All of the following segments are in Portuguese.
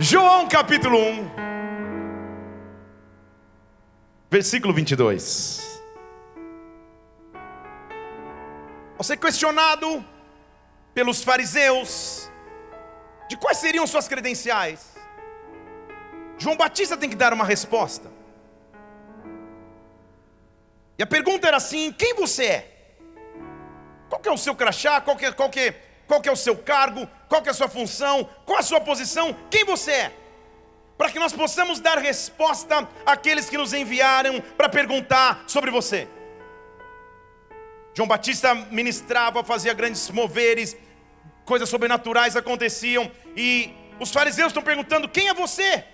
João capítulo 1, versículo 22. Ao ser questionado pelos fariseus de quais seriam suas credenciais, João Batista tem que dar uma resposta. E a pergunta era assim: quem você é? Qual que é o seu crachá? Qual que é, qual que é, qual que é o seu cargo? Qual que é a sua função? Qual a sua posição? Quem você é? Para que nós possamos dar resposta àqueles que nos enviaram para perguntar sobre você. João Batista ministrava, fazia grandes moveres, coisas sobrenaturais aconteciam, e os fariseus estão perguntando: quem é você?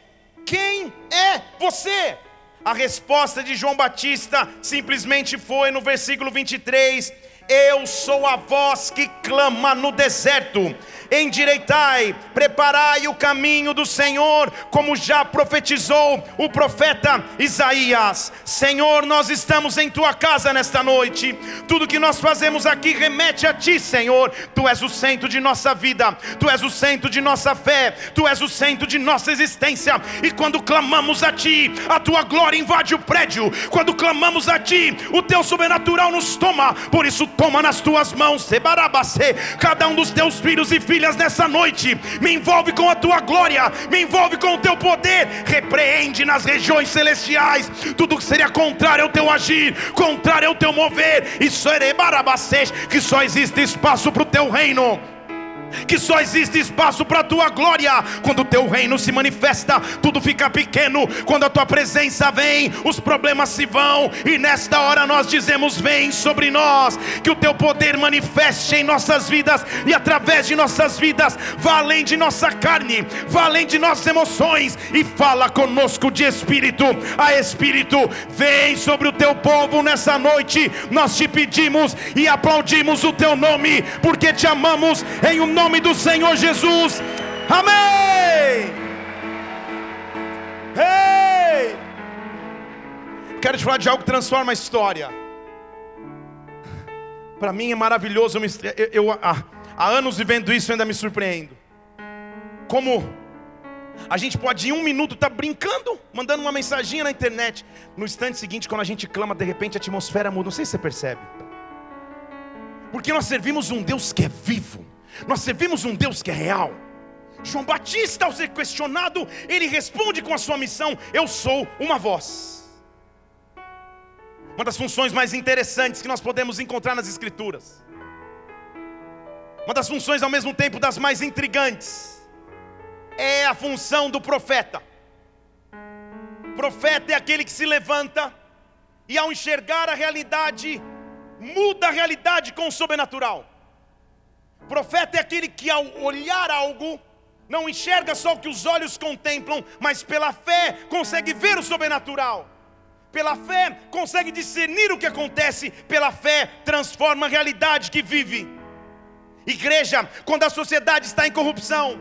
Quem é você? A resposta de João Batista simplesmente foi no versículo 23: Eu sou a voz que clama no deserto endireitai, preparai o caminho do Senhor, como já profetizou o profeta Isaías. Senhor, nós estamos em tua casa nesta noite, tudo que nós fazemos aqui remete a ti, Senhor. Tu és o centro de nossa vida, tu és o centro de nossa fé, tu és o centro de nossa existência, e quando clamamos a ti, a tua glória invade o prédio, quando clamamos a ti, o teu sobrenatural nos toma, por isso toma nas tuas mãos, cada um dos teus filhos e filhas nessa noite. Me envolve com a tua glória, me envolve com o teu poder. Repreende nas regiões celestiais tudo que seria contrário ao teu agir, contrário ao teu mover. E que só existe espaço para o teu reino que só existe espaço para a tua glória. Quando o teu reino se manifesta, tudo fica pequeno. Quando a tua presença vem, os problemas se vão. E nesta hora nós dizemos: Vem sobre nós, que o teu poder manifeste em nossas vidas e através de nossas vidas, vá além de nossa carne, vá além de nossas emoções e fala conosco de espírito a espírito. Vem sobre o teu povo nessa noite. Nós te pedimos e aplaudimos o teu nome, porque te amamos em um nome nome do Senhor Jesus. Amém. Hey! Quero te falar de algo que transforma a história. Para mim é maravilhoso. Eu, eu há, há anos vivendo isso, ainda me surpreendo. Como a gente pode em um minuto estar tá brincando, mandando uma mensaginha na internet. No instante seguinte, quando a gente clama, de repente a atmosfera muda. Não sei se você percebe. Porque nós servimos um Deus que é vivo. Nós servimos um Deus que é real. João Batista, ao ser questionado, ele responde com a sua missão: Eu sou uma voz. Uma das funções mais interessantes que nós podemos encontrar nas Escrituras. Uma das funções ao mesmo tempo das mais intrigantes. É a função do profeta. profeta é aquele que se levanta e ao enxergar a realidade, muda a realidade com o sobrenatural. Profeta é aquele que, ao olhar algo, não enxerga só o que os olhos contemplam, mas pela fé consegue ver o sobrenatural. Pela fé consegue discernir o que acontece, pela fé transforma a realidade que vive. Igreja, quando a sociedade está em corrupção,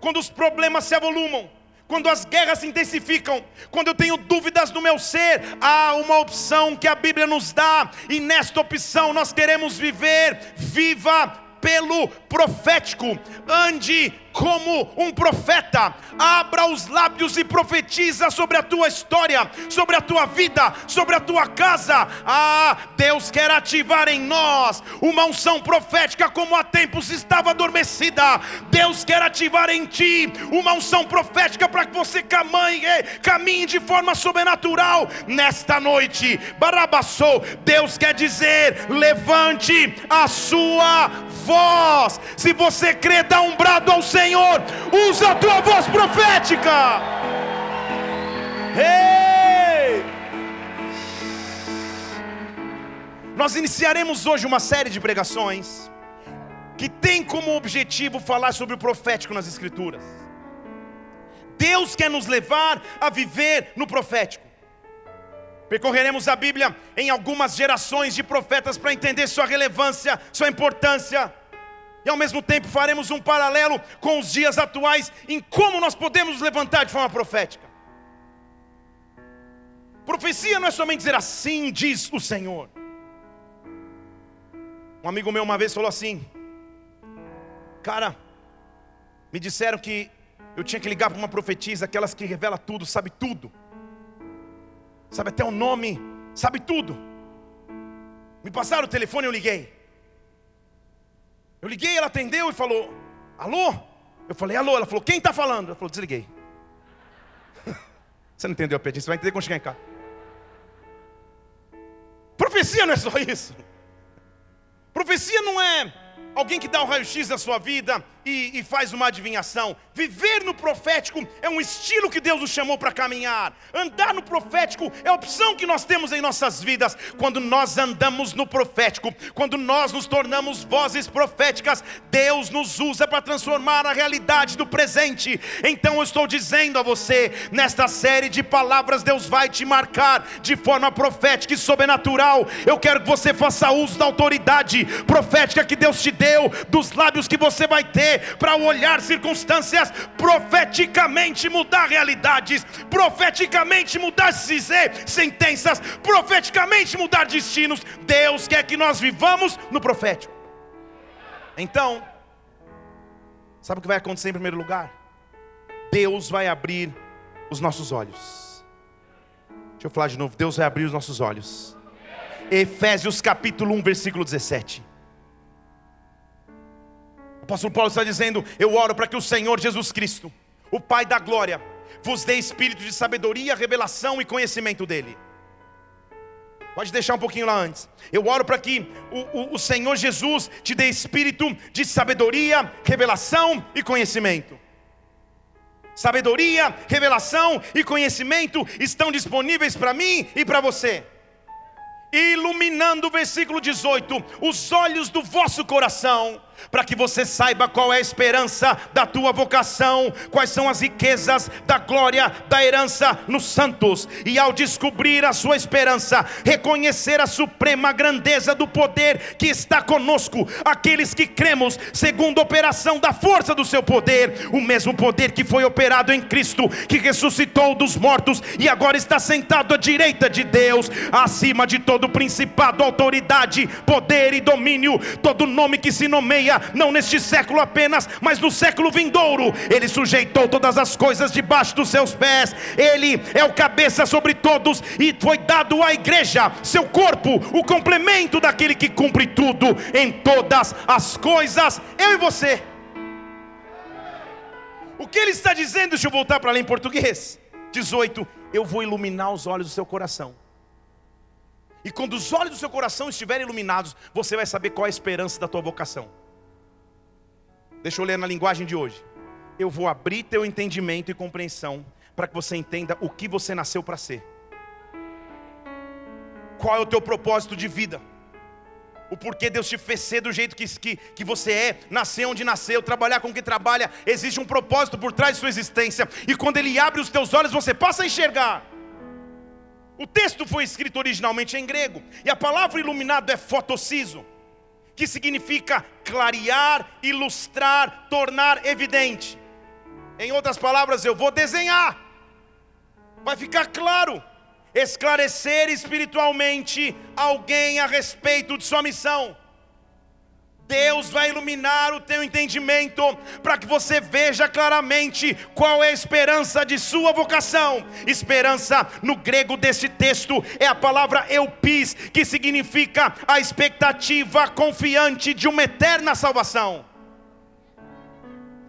quando os problemas se avolumam, quando as guerras se intensificam, quando eu tenho dúvidas no meu ser, há uma opção que a Bíblia nos dá, e nesta opção nós queremos viver, viva pelo profético, ande como um profeta, abra os lábios e profetiza sobre a tua história, sobre a tua vida, sobre a tua casa. Ah, Deus quer ativar em nós uma unção profética como há tempos estava adormecida. Deus quer ativar em ti uma unção profética para que você caminhe, caminhe de forma sobrenatural nesta noite. Barabassou, Deus quer dizer: levante a sua voz. Se você crê, dá um brado ao Senhor Senhor, usa a tua voz profética. Nós iniciaremos hoje uma série de pregações que tem como objetivo falar sobre o profético nas Escrituras. Deus quer nos levar a viver no profético. Percorreremos a Bíblia em algumas gerações de profetas para entender sua relevância, sua importância. E ao mesmo tempo faremos um paralelo com os dias atuais em como nós podemos nos levantar de forma profética. Profecia não é somente dizer assim diz o Senhor. Um amigo meu uma vez falou assim: Cara, me disseram que eu tinha que ligar para uma profetisa, aquelas que revela tudo, sabe tudo. Sabe até o nome, sabe tudo. Me passaram o telefone, eu liguei. Eu liguei, ela atendeu e falou: Alô? Eu falei: Alô? Ela falou: Quem está falando? Ela falou: Desliguei. Você não entendeu, Pedro? Você vai entender quando chegar em casa. Profecia não é só isso. Profecia não é alguém que dá o raio-x da sua vida e, e, faz uma adivinhação. Viver no profético é um estilo que Deus nos chamou para caminhar. Andar no profético é a opção que nós temos em nossas vidas. Quando nós andamos no profético, quando nós nos tornamos vozes proféticas, Deus nos usa para transformar a realidade do presente. Então eu estou dizendo a você, nesta série de palavras, Deus vai te marcar de forma profética e sobrenatural. Eu quero que você faça uso da autoridade profética que Deus te deu, dos lábios que você vai ter para olhar circunstâncias, profeticamente mudar realidades, profeticamente mudar sentenças, profeticamente mudar destinos. Deus quer que nós vivamos no profético. Então, sabe o que vai acontecer em primeiro lugar? Deus vai abrir os nossos olhos. Deixa eu falar de novo. Deus vai abrir os nossos olhos. Efésios capítulo 1, versículo 17 apóstolo Paulo está dizendo: Eu oro para que o Senhor Jesus Cristo, o Pai da glória, vos dê espírito de sabedoria, revelação e conhecimento dEle. Pode deixar um pouquinho lá antes. Eu oro para que o, o, o, Senhor Jesus te dê espírito de sabedoria, revelação e conhecimento. Sabedoria, revelação e conhecimento estão disponíveis para mim e para você iluminando o versículo 18, os olhos do vosso coração, para que você saiba qual é a esperança da tua vocação, quais são as riquezas da glória da herança nos santos, e ao descobrir a sua esperança, reconhecer a suprema grandeza do poder que está conosco, aqueles que cremos, segundo a operação da força do seu poder, o mesmo poder que foi operado em Cristo, que ressuscitou dos mortos e agora está sentado à direita de Deus, acima de todo principado, autoridade, poder e domínio, todo nome que se nomeia não neste século apenas, mas no século vindouro. Ele sujeitou todas as coisas debaixo dos seus pés, ele é o cabeça sobre todos, e foi dado à igreja, seu corpo, o complemento daquele que cumpre tudo em todas as coisas, eu e você. O que ele está dizendo? Deixa eu voltar para ler em português. 18: Eu vou iluminar os olhos do seu coração. E quando os olhos do seu coração estiverem iluminados, você vai saber qual é a esperança da tua vocação. Deixa eu ler na linguagem de hoje. Eu vou abrir teu entendimento e compreensão para que você entenda o que você nasceu para ser. Qual é o teu propósito de vida? O porquê Deus te fez ser do jeito que, que, que você é, nascer onde nasceu, trabalhar com que trabalha, existe um propósito por trás de sua existência, e quando Ele abre os teus olhos, você passa a enxergar. O texto foi escrito originalmente em grego, e a palavra iluminado é fotociso que significa clarear, ilustrar, tornar evidente. Em outras palavras, eu vou desenhar, vai ficar claro, esclarecer espiritualmente alguém a respeito de sua missão. Deus vai iluminar o teu entendimento para que você veja claramente qual é a esperança de sua vocação. Esperança no grego desse texto é a palavra eupis, que significa a expectativa confiante de uma eterna salvação.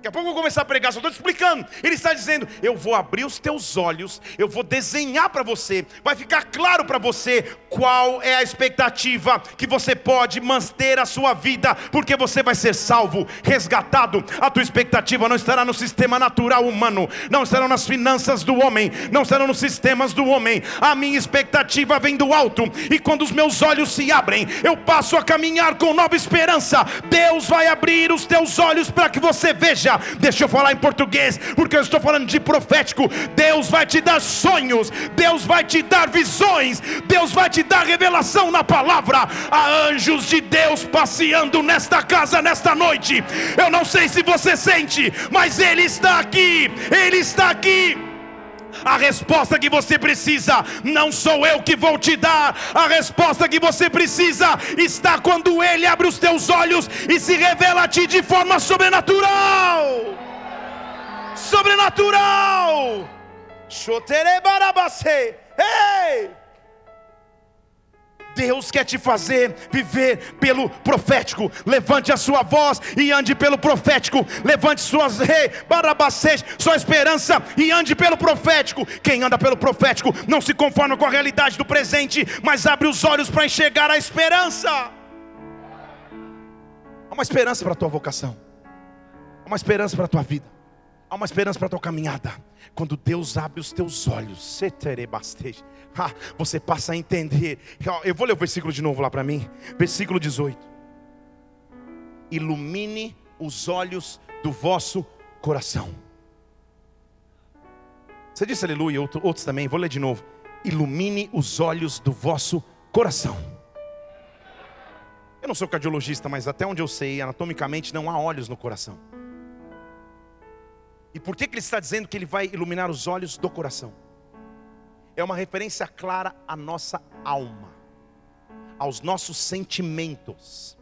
Daqui a pouco eu vou começar a pregar, só estou te explicando. Ele está dizendo: Eu vou abrir os teus olhos, eu vou desenhar para você, vai ficar claro para você qual é a expectativa que você pode manter a sua vida, porque você vai ser salvo, resgatado. A tua expectativa não estará no sistema natural humano, não estará nas finanças do homem, não estará nos sistemas do homem. A minha expectativa vem do alto, e quando os meus olhos se abrem, eu passo a caminhar com nova esperança. Deus vai abrir os teus olhos para que você veja deixa eu falar em português, porque eu estou falando de profético. Deus vai te dar sonhos, Deus vai te dar visões, Deus vai te dar revelação na palavra. Há anjos de Deus passeando nesta casa nesta noite. Eu não sei se você sente, mas Ele está aqui, Ele está aqui. A resposta que você precisa, não sou eu que vou te dar. A resposta que você precisa está quando Ele abre os teus olhos e se revela a ti de forma sobrenatural. sobrenatural. Ei! Deus quer te fazer viver pelo profético. Levante a sua voz e ande pelo profético. Levante suas rei, barabacês, sua esperança e ande pelo profético. Quem anda pelo profético não se conforma com a realidade do presente, mas abre os olhos para enxergar a esperança. Há uma esperança para a tua vocação. Há uma esperança para a tua vida. Há uma esperança para a tua caminhada. Quando Deus abre os teus olhos, você passa a entender. Eu vou ler o versículo de novo lá para mim. Versículo 18. Ilumine os olhos do vosso coração. Você disse aleluia, outros também. Vou ler de novo. Ilumine os olhos do vosso coração. Eu não sou cardiologista, mas até onde eu sei, anatomicamente não há olhos no coração. E por que, que ele está dizendo que ele vai iluminar os olhos do coração? É uma referência clara à nossa alma, aos nossos sentimentos,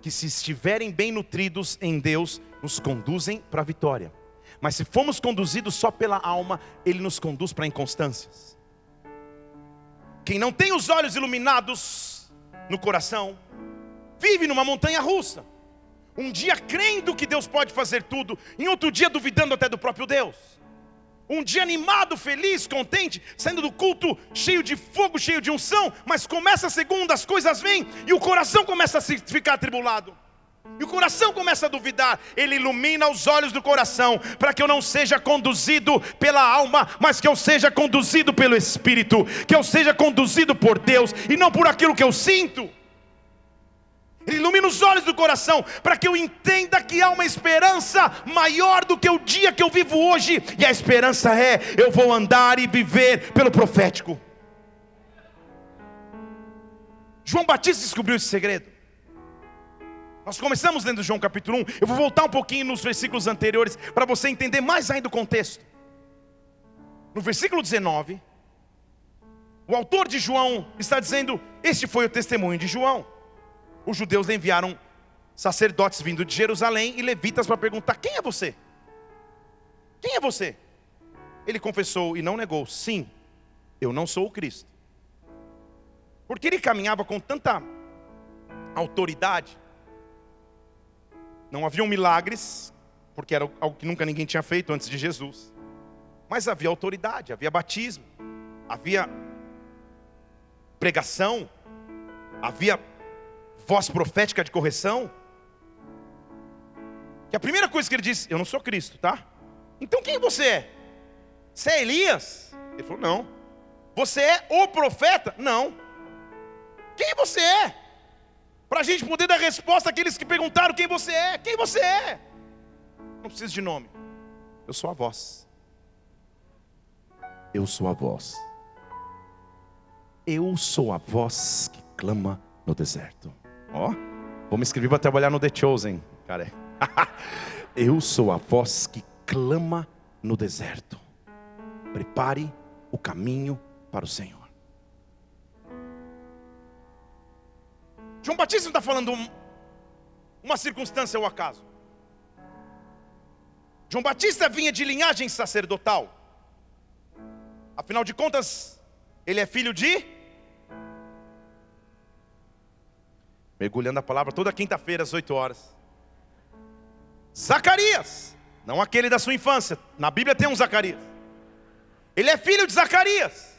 que se estiverem bem nutridos em Deus, nos conduzem para a vitória. Mas se formos conduzidos só pela alma, ele nos conduz para inconstâncias. Quem não tem os olhos iluminados no coração, vive numa montanha russa. Um dia crendo que Deus pode fazer tudo, em outro dia duvidando até do próprio Deus. Um dia animado, feliz, contente, saindo do culto cheio de fogo, cheio de unção, mas começa a segunda, as coisas vêm e o coração começa a ficar atribulado. E o coração começa a duvidar, ele ilumina os olhos do coração, para que eu não seja conduzido pela alma, mas que eu seja conduzido pelo Espírito, que eu seja conduzido por Deus e não por aquilo que eu sinto. Ele ilumina os olhos do coração para que eu entenda que há uma esperança maior do que o dia que eu vivo hoje, e a esperança é: eu vou andar e viver pelo profético. João Batista descobriu esse segredo. Nós começamos lendo João capítulo 1. Eu vou voltar um pouquinho nos versículos anteriores para você entender mais ainda o contexto. No versículo 19, o autor de João está dizendo: Este foi o testemunho de João os judeus enviaram sacerdotes vindo de Jerusalém e levitas para perguntar: Quem é você? Quem é você? Ele confessou e não negou: Sim, eu não sou o Cristo. Porque ele caminhava com tanta autoridade, não haviam milagres, porque era algo que nunca ninguém tinha feito antes de Jesus, mas havia autoridade, havia batismo, havia pregação, havia voz profética de correção, que a primeira coisa que ele disse, eu não sou Cristo, tá? Então quem você é? Você é Elias? Ele falou, não. Você é o profeta? Não. Quem você é? Para a gente poder dar resposta àqueles que perguntaram quem você é. Quem você é? Não precisa de nome. Eu sou a voz. Eu sou a voz. Eu sou a voz que clama no deserto. Ó, vou me inscrever para trabalhar no The Chosen, cara. Eu sou a voz que clama no deserto. Prepare o caminho para o Senhor. João Batista não está falando uma circunstância ou acaso. João Batista vinha de linhagem sacerdotal. Afinal de contas, ele é filho de mergulhando a palavra toda quinta-feira às 8 horas. Zacarias, não aquele da sua infância, na Bíblia tem um Zacarias. Ele é filho de Zacarias.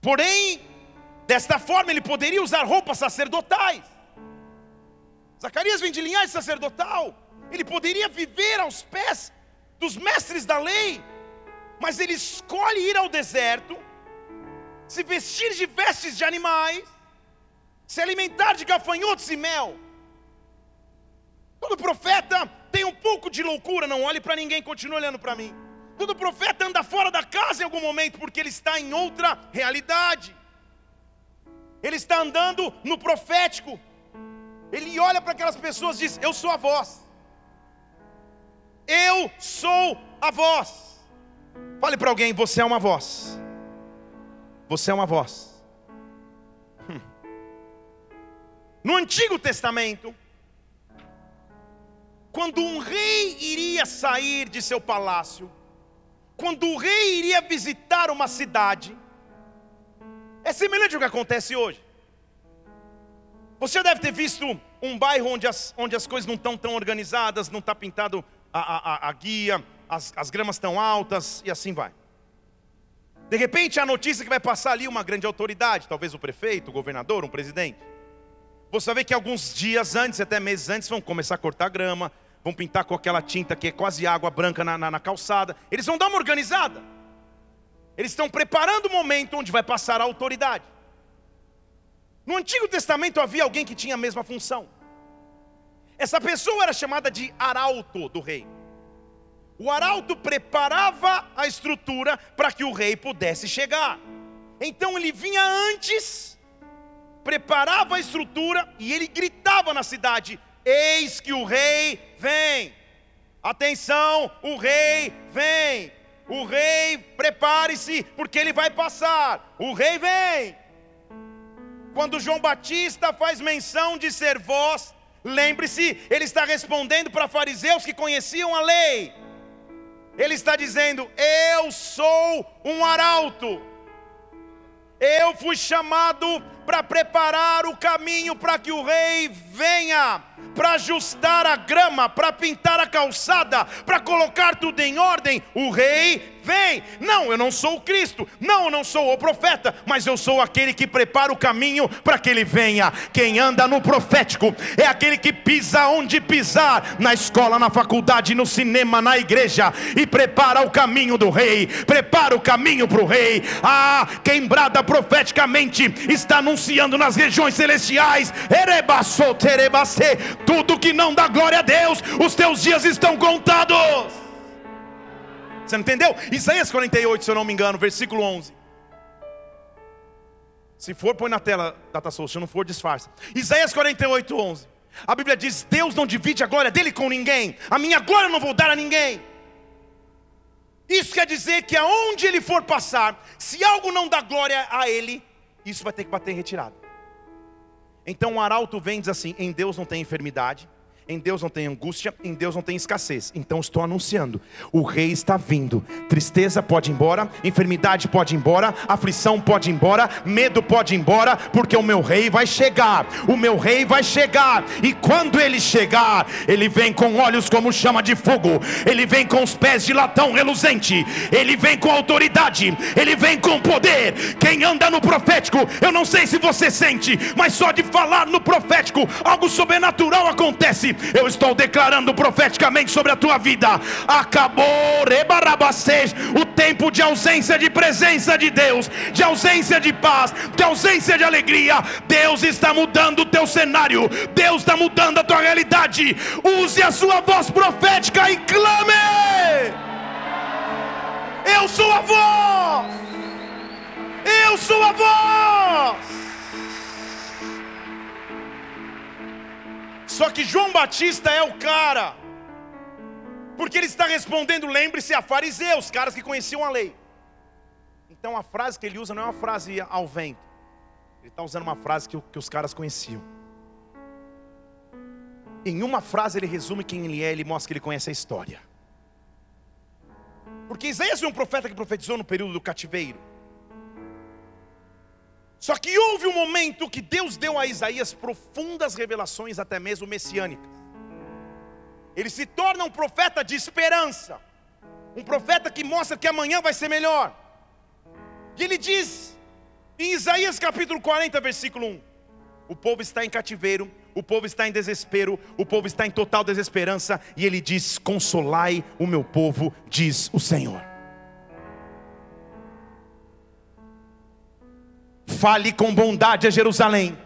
Porém, desta forma ele poderia usar roupas sacerdotais. Zacarias vem de linhagem sacerdotal. Ele poderia viver aos pés dos mestres da lei, mas ele escolhe ir ao deserto se vestir de vestes de animais, se alimentar de gafanhotos e mel. Todo profeta tem um pouco de loucura, não olhe para ninguém, continue olhando para mim. Todo profeta anda fora da casa em algum momento, porque ele está em outra realidade. Ele está andando no profético. Ele olha para aquelas pessoas e diz: Eu sou a voz. Eu sou a voz. Fale para alguém: Você é uma voz. Você é uma voz. Hum. No Antigo Testamento, quando um rei iria sair de seu palácio, quando o rei iria visitar uma cidade, é semelhante ao que acontece hoje. Você deve ter visto um bairro onde as, onde as coisas não estão tão organizadas, não está pintado a, a, a guia, as, as gramas estão altas e assim vai. De repente, a notícia que vai passar ali uma grande autoridade, talvez o prefeito, o governador, um presidente. Você vê que alguns dias antes, até meses antes, vão começar a cortar grama, vão pintar com aquela tinta que é quase água branca na, na, na calçada. Eles vão dar uma organizada. Eles estão preparando o momento onde vai passar a autoridade. No Antigo Testamento havia alguém que tinha a mesma função. Essa pessoa era chamada de arauto do rei. O arauto preparava a estrutura para que o rei pudesse chegar. Então ele vinha antes, preparava a estrutura e ele gritava na cidade: Eis que o rei vem. Atenção, o rei vem. O rei, prepare-se, porque ele vai passar. O rei vem. Quando João Batista faz menção de ser voz, lembre-se, ele está respondendo para fariseus que conheciam a lei. Ele está dizendo: Eu sou um arauto. Eu fui chamado para preparar o caminho para que o rei venha para ajustar a grama, para pintar a calçada, para colocar tudo em ordem, o rei vem. Não, eu não sou o Cristo, não, eu não sou o profeta, mas eu sou aquele que prepara o caminho para que ele venha. Quem anda no profético é aquele que pisa onde pisar, na escola, na faculdade, no cinema, na igreja, e prepara o caminho do rei, prepara o caminho para o rei. Ah, quem brada profeticamente está anunciando nas regiões celestiais, tudo que não dá glória a Deus, os teus dias estão contados. Você não entendeu? Isaías 48, se eu não me engano, versículo 11. Se for, põe na tela, Data Soul. Se não for, disfarça. Isaías 48, 11. A Bíblia diz: Deus não divide a glória dele com ninguém. A minha glória eu não vou dar a ninguém. Isso quer dizer que aonde ele for passar, se algo não dá glória a ele, isso vai ter que bater em retirada. Então o arauto vem e diz assim: em Deus não tem enfermidade, em Deus não tem angústia, em Deus não tem escassez. Então estou anunciando: o rei está vindo. Tristeza pode ir embora, enfermidade pode ir embora, aflição pode ir embora, medo pode ir embora, porque o meu rei vai chegar. O meu rei vai chegar. E quando ele chegar, ele vem com olhos como chama de fogo, ele vem com os pés de latão reluzente, ele vem com autoridade, ele vem com poder. Quem anda no profético, eu não sei se você sente, mas só de falar no profético, algo sobrenatural acontece eu estou declarando profeticamente sobre a tua vida. Acabou, o tempo de ausência de presença de Deus, de ausência de paz, de ausência de alegria. Deus está mudando o teu cenário, Deus está mudando a tua realidade. Use a sua voz profética e clame. Eu sou a voz. Eu sou a voz. Só que João Batista é o cara, porque ele está respondendo, lembre-se, a fariseus, caras que conheciam a lei. Então a frase que ele usa não é uma frase ao vento, ele está usando uma frase que, que os caras conheciam. Em uma frase ele resume quem ele é, ele mostra que ele conhece a história. Porque Isaías é um profeta que profetizou no período do cativeiro. Só que houve um momento que Deus deu a Isaías profundas revelações, até mesmo messiânicas. Ele se torna um profeta de esperança, um profeta que mostra que amanhã vai ser melhor. E ele diz, em Isaías capítulo 40, versículo 1: O povo está em cativeiro, o povo está em desespero, o povo está em total desesperança, e ele diz: Consolai o meu povo, diz o Senhor. Fale com bondade a Jerusalém.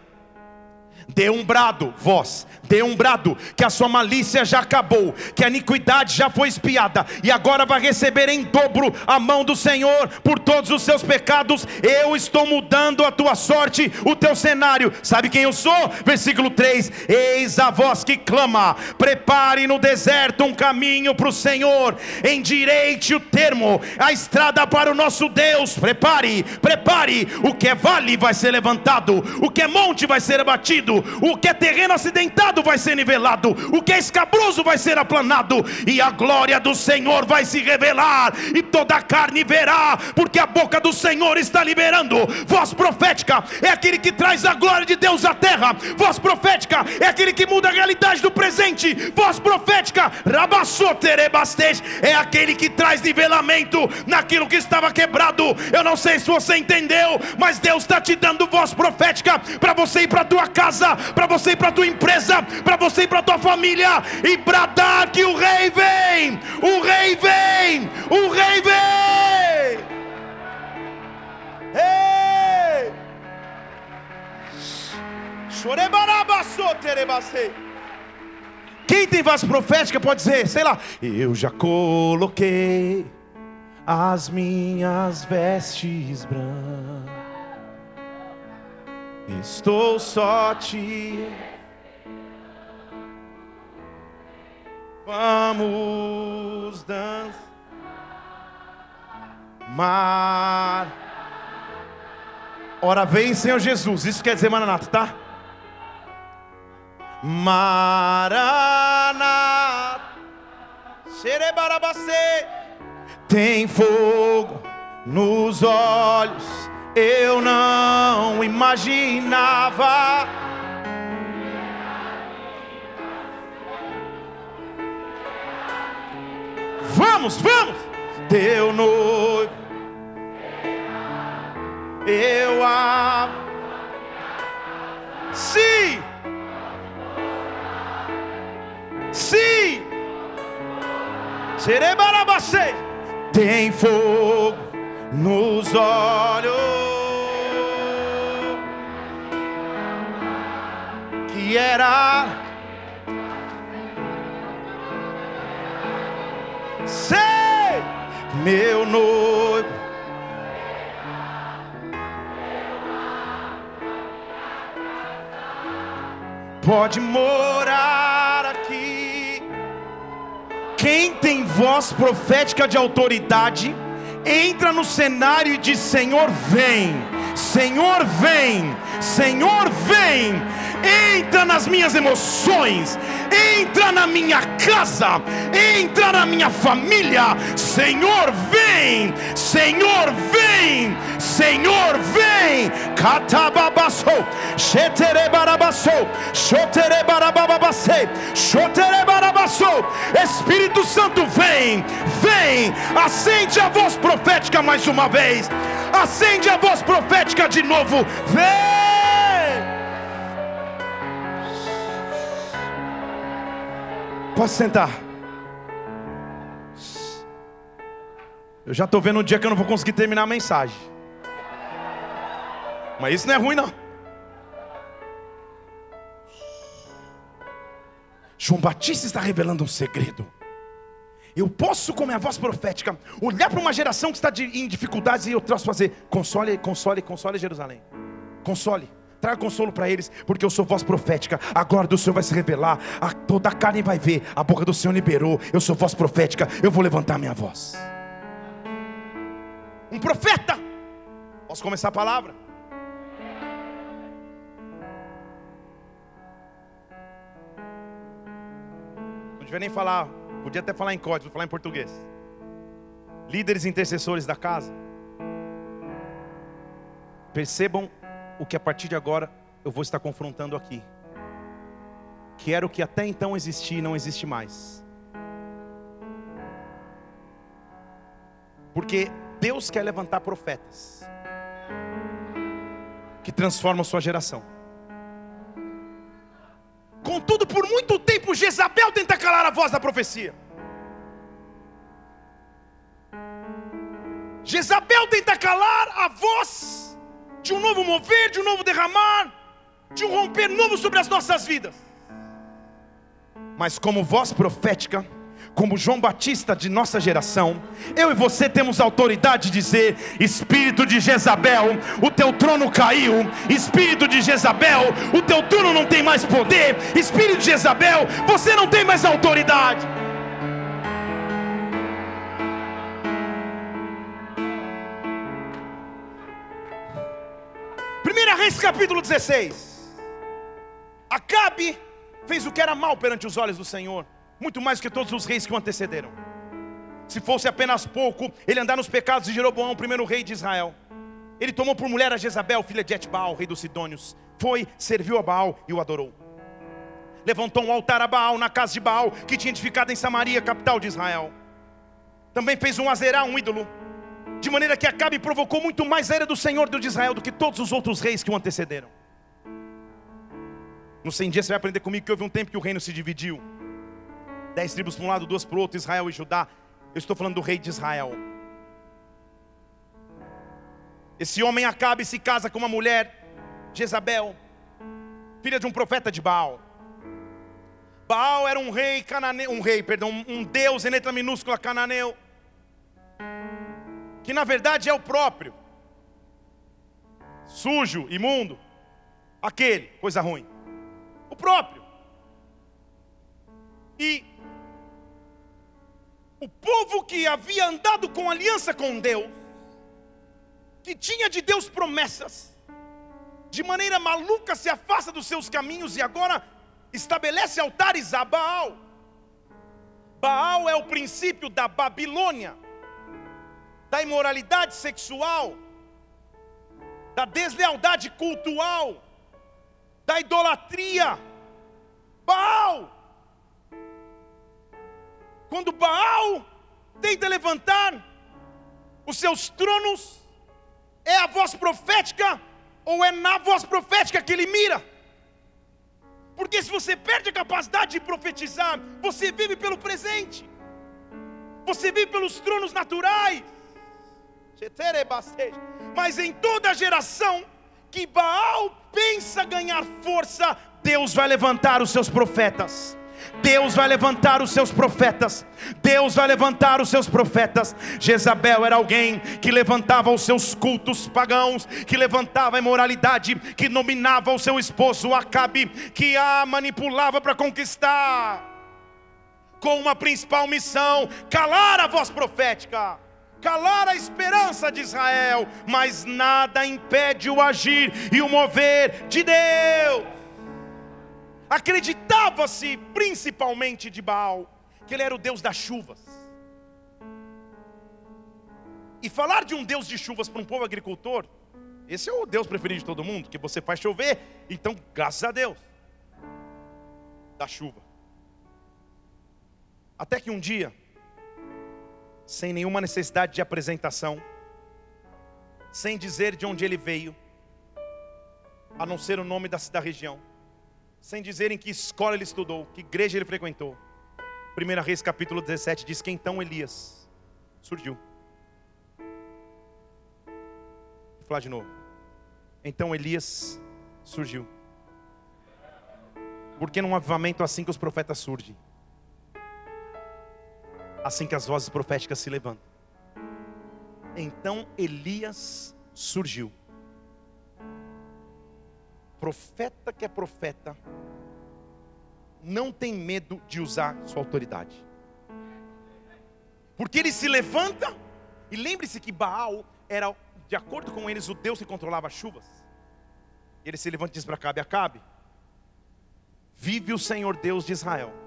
Dê um brado, vós, dê um brado, que a sua malícia já acabou, que a iniquidade já foi espiada, e agora vai receber em dobro a mão do Senhor por todos os seus pecados. Eu estou mudando a tua sorte, o teu cenário. Sabe quem eu sou? Versículo 3: Eis a voz que clama: prepare no deserto um caminho para o Senhor, endireite o termo, a estrada para o nosso Deus. Prepare, prepare, o que é vale vai ser levantado, o que é monte vai ser abatido o que é terreno acidentado vai ser nivelado, o que é escabroso vai ser aplanado, e a glória do Senhor vai se revelar, e toda a carne verá, porque a boca do Senhor está liberando. Voz profética é aquele que traz a glória de Deus à terra, voz profética é aquele que muda a realidade do presente, voz profética, é aquele que traz nivelamento naquilo que estava quebrado. Eu não sei se você entendeu, mas Deus está te dando voz profética para você ir para a tua casa, para você ir para tua empresa, para você ir para tua família e bradar que o rei vem, o rei vem, o rei vem. Ei! Quem tem voz profética pode dizer, sei lá, eu já coloquei as minhas vestes brancas. Estou só te. Vamos dançar. Mar. Ora vem, Senhor Jesus. Isso quer dizer Maranata, tá? Maranata. Xerebarabacê. Tem fogo nos olhos eu não imaginava. Vamos, vamos! Deu noivo, eu amo. Sim, sim. Serebarabacei. Tem fogo nos olhos. Que era sei meu noivo. Pode morar aqui. Quem tem voz profética de autoridade entra no cenário e diz: Senhor, vem, Senhor, vem, Senhor, vem, entra nas minhas emoções, entra na minha casa, entra na minha família. Senhor, vem, Senhor, vem, Senhor, vem. Catababassou, xeterebarabassou, xoterebarabababacei, xoterebarabassou. Espírito Santo, vem, vem, acende a voz profética mais uma vez, acende a voz profética de novo, vem. Posso sentar? Eu já estou vendo um dia que eu não vou conseguir terminar a mensagem. Mas isso não é ruim, não. João Batista está revelando um segredo. Eu posso, com minha voz profética, olhar para uma geração que está em dificuldades e eu posso fazer: console, console, console Jerusalém. Console. Traga consolo para eles, porque eu sou voz profética. A glória do Senhor vai se revelar. A, toda a carne vai ver. A boca do Senhor liberou. Eu sou voz profética. Eu vou levantar minha voz. Um profeta. Posso começar a palavra? Não devia nem falar. Podia até falar em código, vou falar em português. Líderes intercessores da casa. Percebam o que a partir de agora eu vou estar confrontando aqui. Que era o que até então existia e não existe mais. Porque Deus quer levantar profetas que transformam a sua geração. Contudo, por muito tempo, Jezabel tenta calar a voz da profecia. Jezabel tenta calar a voz de um novo mover, de um novo derramar, de um romper novo sobre as nossas vidas. Mas como voz profética, como João Batista de nossa geração, eu e você temos autoridade de dizer: Espírito de Jezabel, o teu trono caiu. Espírito de Jezabel, o teu trono não tem mais poder. Espírito de Jezabel, você não tem mais autoridade. Reis capítulo 16. Acabe fez o que era mal perante os olhos do Senhor, muito mais que todos os reis que o antecederam. Se fosse apenas pouco, ele andar nos pecados de Jeroboão, primeiro rei de Israel. Ele tomou por mulher a Jezabel, filha de Etbaal, rei dos Sidônios. Foi, serviu a Baal e o adorou. Levantou um altar a Baal na casa de Baal, que tinha edificado em Samaria, capital de Israel. Também fez um azerá, um ídolo, de maneira que Acabe provocou muito mais a ira do Senhor Deus de Israel do que todos os outros reis que o antecederam. No 100 dias você vai aprender comigo que houve um tempo que o reino se dividiu. Dez tribos para um lado, duas para o outro, Israel e Judá. Eu estou falando do rei de Israel. Esse homem acaba e se casa com uma mulher, Jezabel, filha de um profeta de Baal. Baal era um rei cananeu, um rei, perdão, um deus em letra minúscula cananeu, que na verdade é o próprio, sujo, imundo, aquele, coisa ruim o próprio. E o povo que havia andado com aliança com Deus, que tinha de Deus promessas, de maneira maluca se afasta dos seus caminhos e agora estabelece altares a Baal. Baal é o princípio da Babilônia, da imoralidade sexual, da deslealdade cultural, da idolatria. Baal. Quando Baal tenta levantar os seus tronos, é a voz profética ou é na voz profética que ele mira? Porque se você perde a capacidade de profetizar, você vive pelo presente, você vive pelos tronos naturais. Mas em toda geração que Baal pensa ganhar força, Deus vai levantar os seus profetas. Deus vai levantar os seus profetas. Deus vai levantar os seus profetas. Jezabel era alguém que levantava os seus cultos pagãos, que levantava a imoralidade, que nominava o seu esposo Acabe, que a manipulava para conquistar. Com uma principal missão: calar a voz profética calar a esperança de Israel, mas nada impede o agir e o mover de Deus. Acreditava-se principalmente de Baal, que ele era o Deus das chuvas. E falar de um Deus de chuvas para um povo agricultor, esse é o Deus preferido de todo mundo, que você faz chover, então graças a Deus, da chuva. Até que um dia, sem nenhuma necessidade de apresentação, sem dizer de onde ele veio, a não ser o nome da, da região, sem dizer em que escola ele estudou, que igreja ele frequentou. 1 Reis capítulo 17 diz que então Elias surgiu. Vou falar de novo. Então Elias surgiu. Porque num avivamento assim que os profetas surgem assim que as vozes proféticas se levantam. Então Elias surgiu. Profeta que é profeta, não tem medo de usar sua autoridade. Porque ele se levanta, e lembre-se que Baal era, de acordo com eles, o Deus que controlava as chuvas. Ele se levanta e diz para Acabe: Acabe, vive o Senhor Deus de Israel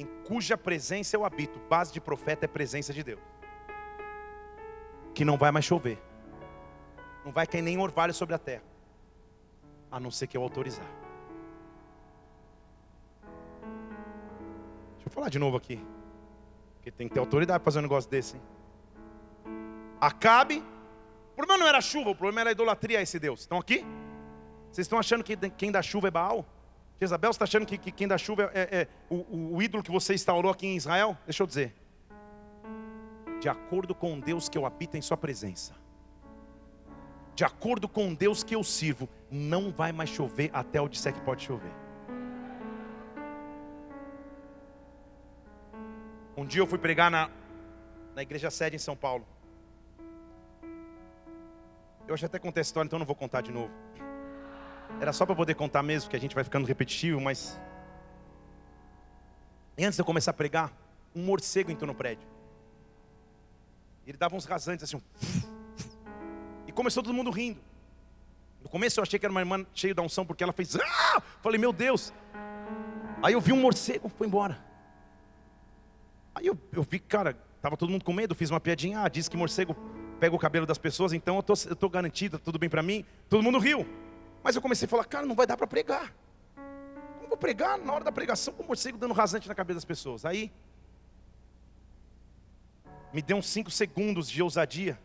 em cuja presença eu habito, base de profeta é presença de Deus. Que não vai mais chover, não vai cair nem orvalho sobre a terra, a não ser que eu autorizar. Deixa eu falar de novo aqui, porque tem que ter autoridade para fazer um negócio desse. Hein? Acabe, o problema não era chuva, o problema era a idolatria a esse Deus. Estão aqui? Vocês estão achando que quem dá chuva é Baal? Jezabel, você está achando que, que, quem dá chuva é, é, é o, o ídolo que você instaurou aqui em Israel? Deixa eu dizer. De acordo com Deus que eu habito em Sua presença, de acordo com Deus que eu sirvo, não vai mais chover até o disser que pode chover. Um dia eu fui pregar na, na igreja sede em São Paulo. Eu já até contei a história, então não vou contar de novo. Era só para poder contar mesmo, que a gente vai ficando repetitivo, mas. E antes de eu começar a pregar, um morcego entrou no prédio. Ele dava uns rasantes assim. E começou todo mundo rindo. No começo eu achei que era uma irmã cheia da unção, porque ela fez. Ah! Falei, meu Deus. Aí eu vi um morcego, foi embora. Aí eu, eu vi, cara, tava todo mundo com medo, fiz uma piadinha. Ah, diz que morcego pega o cabelo das pessoas, então eu tô, eu tô garantido, tudo bem para mim. Todo mundo riu. Mas eu comecei a falar, cara, não vai dar para pregar. Como vou pregar na hora da pregação com o morcego dando rasante na cabeça das pessoas? Aí, me deu uns cinco segundos de ousadia.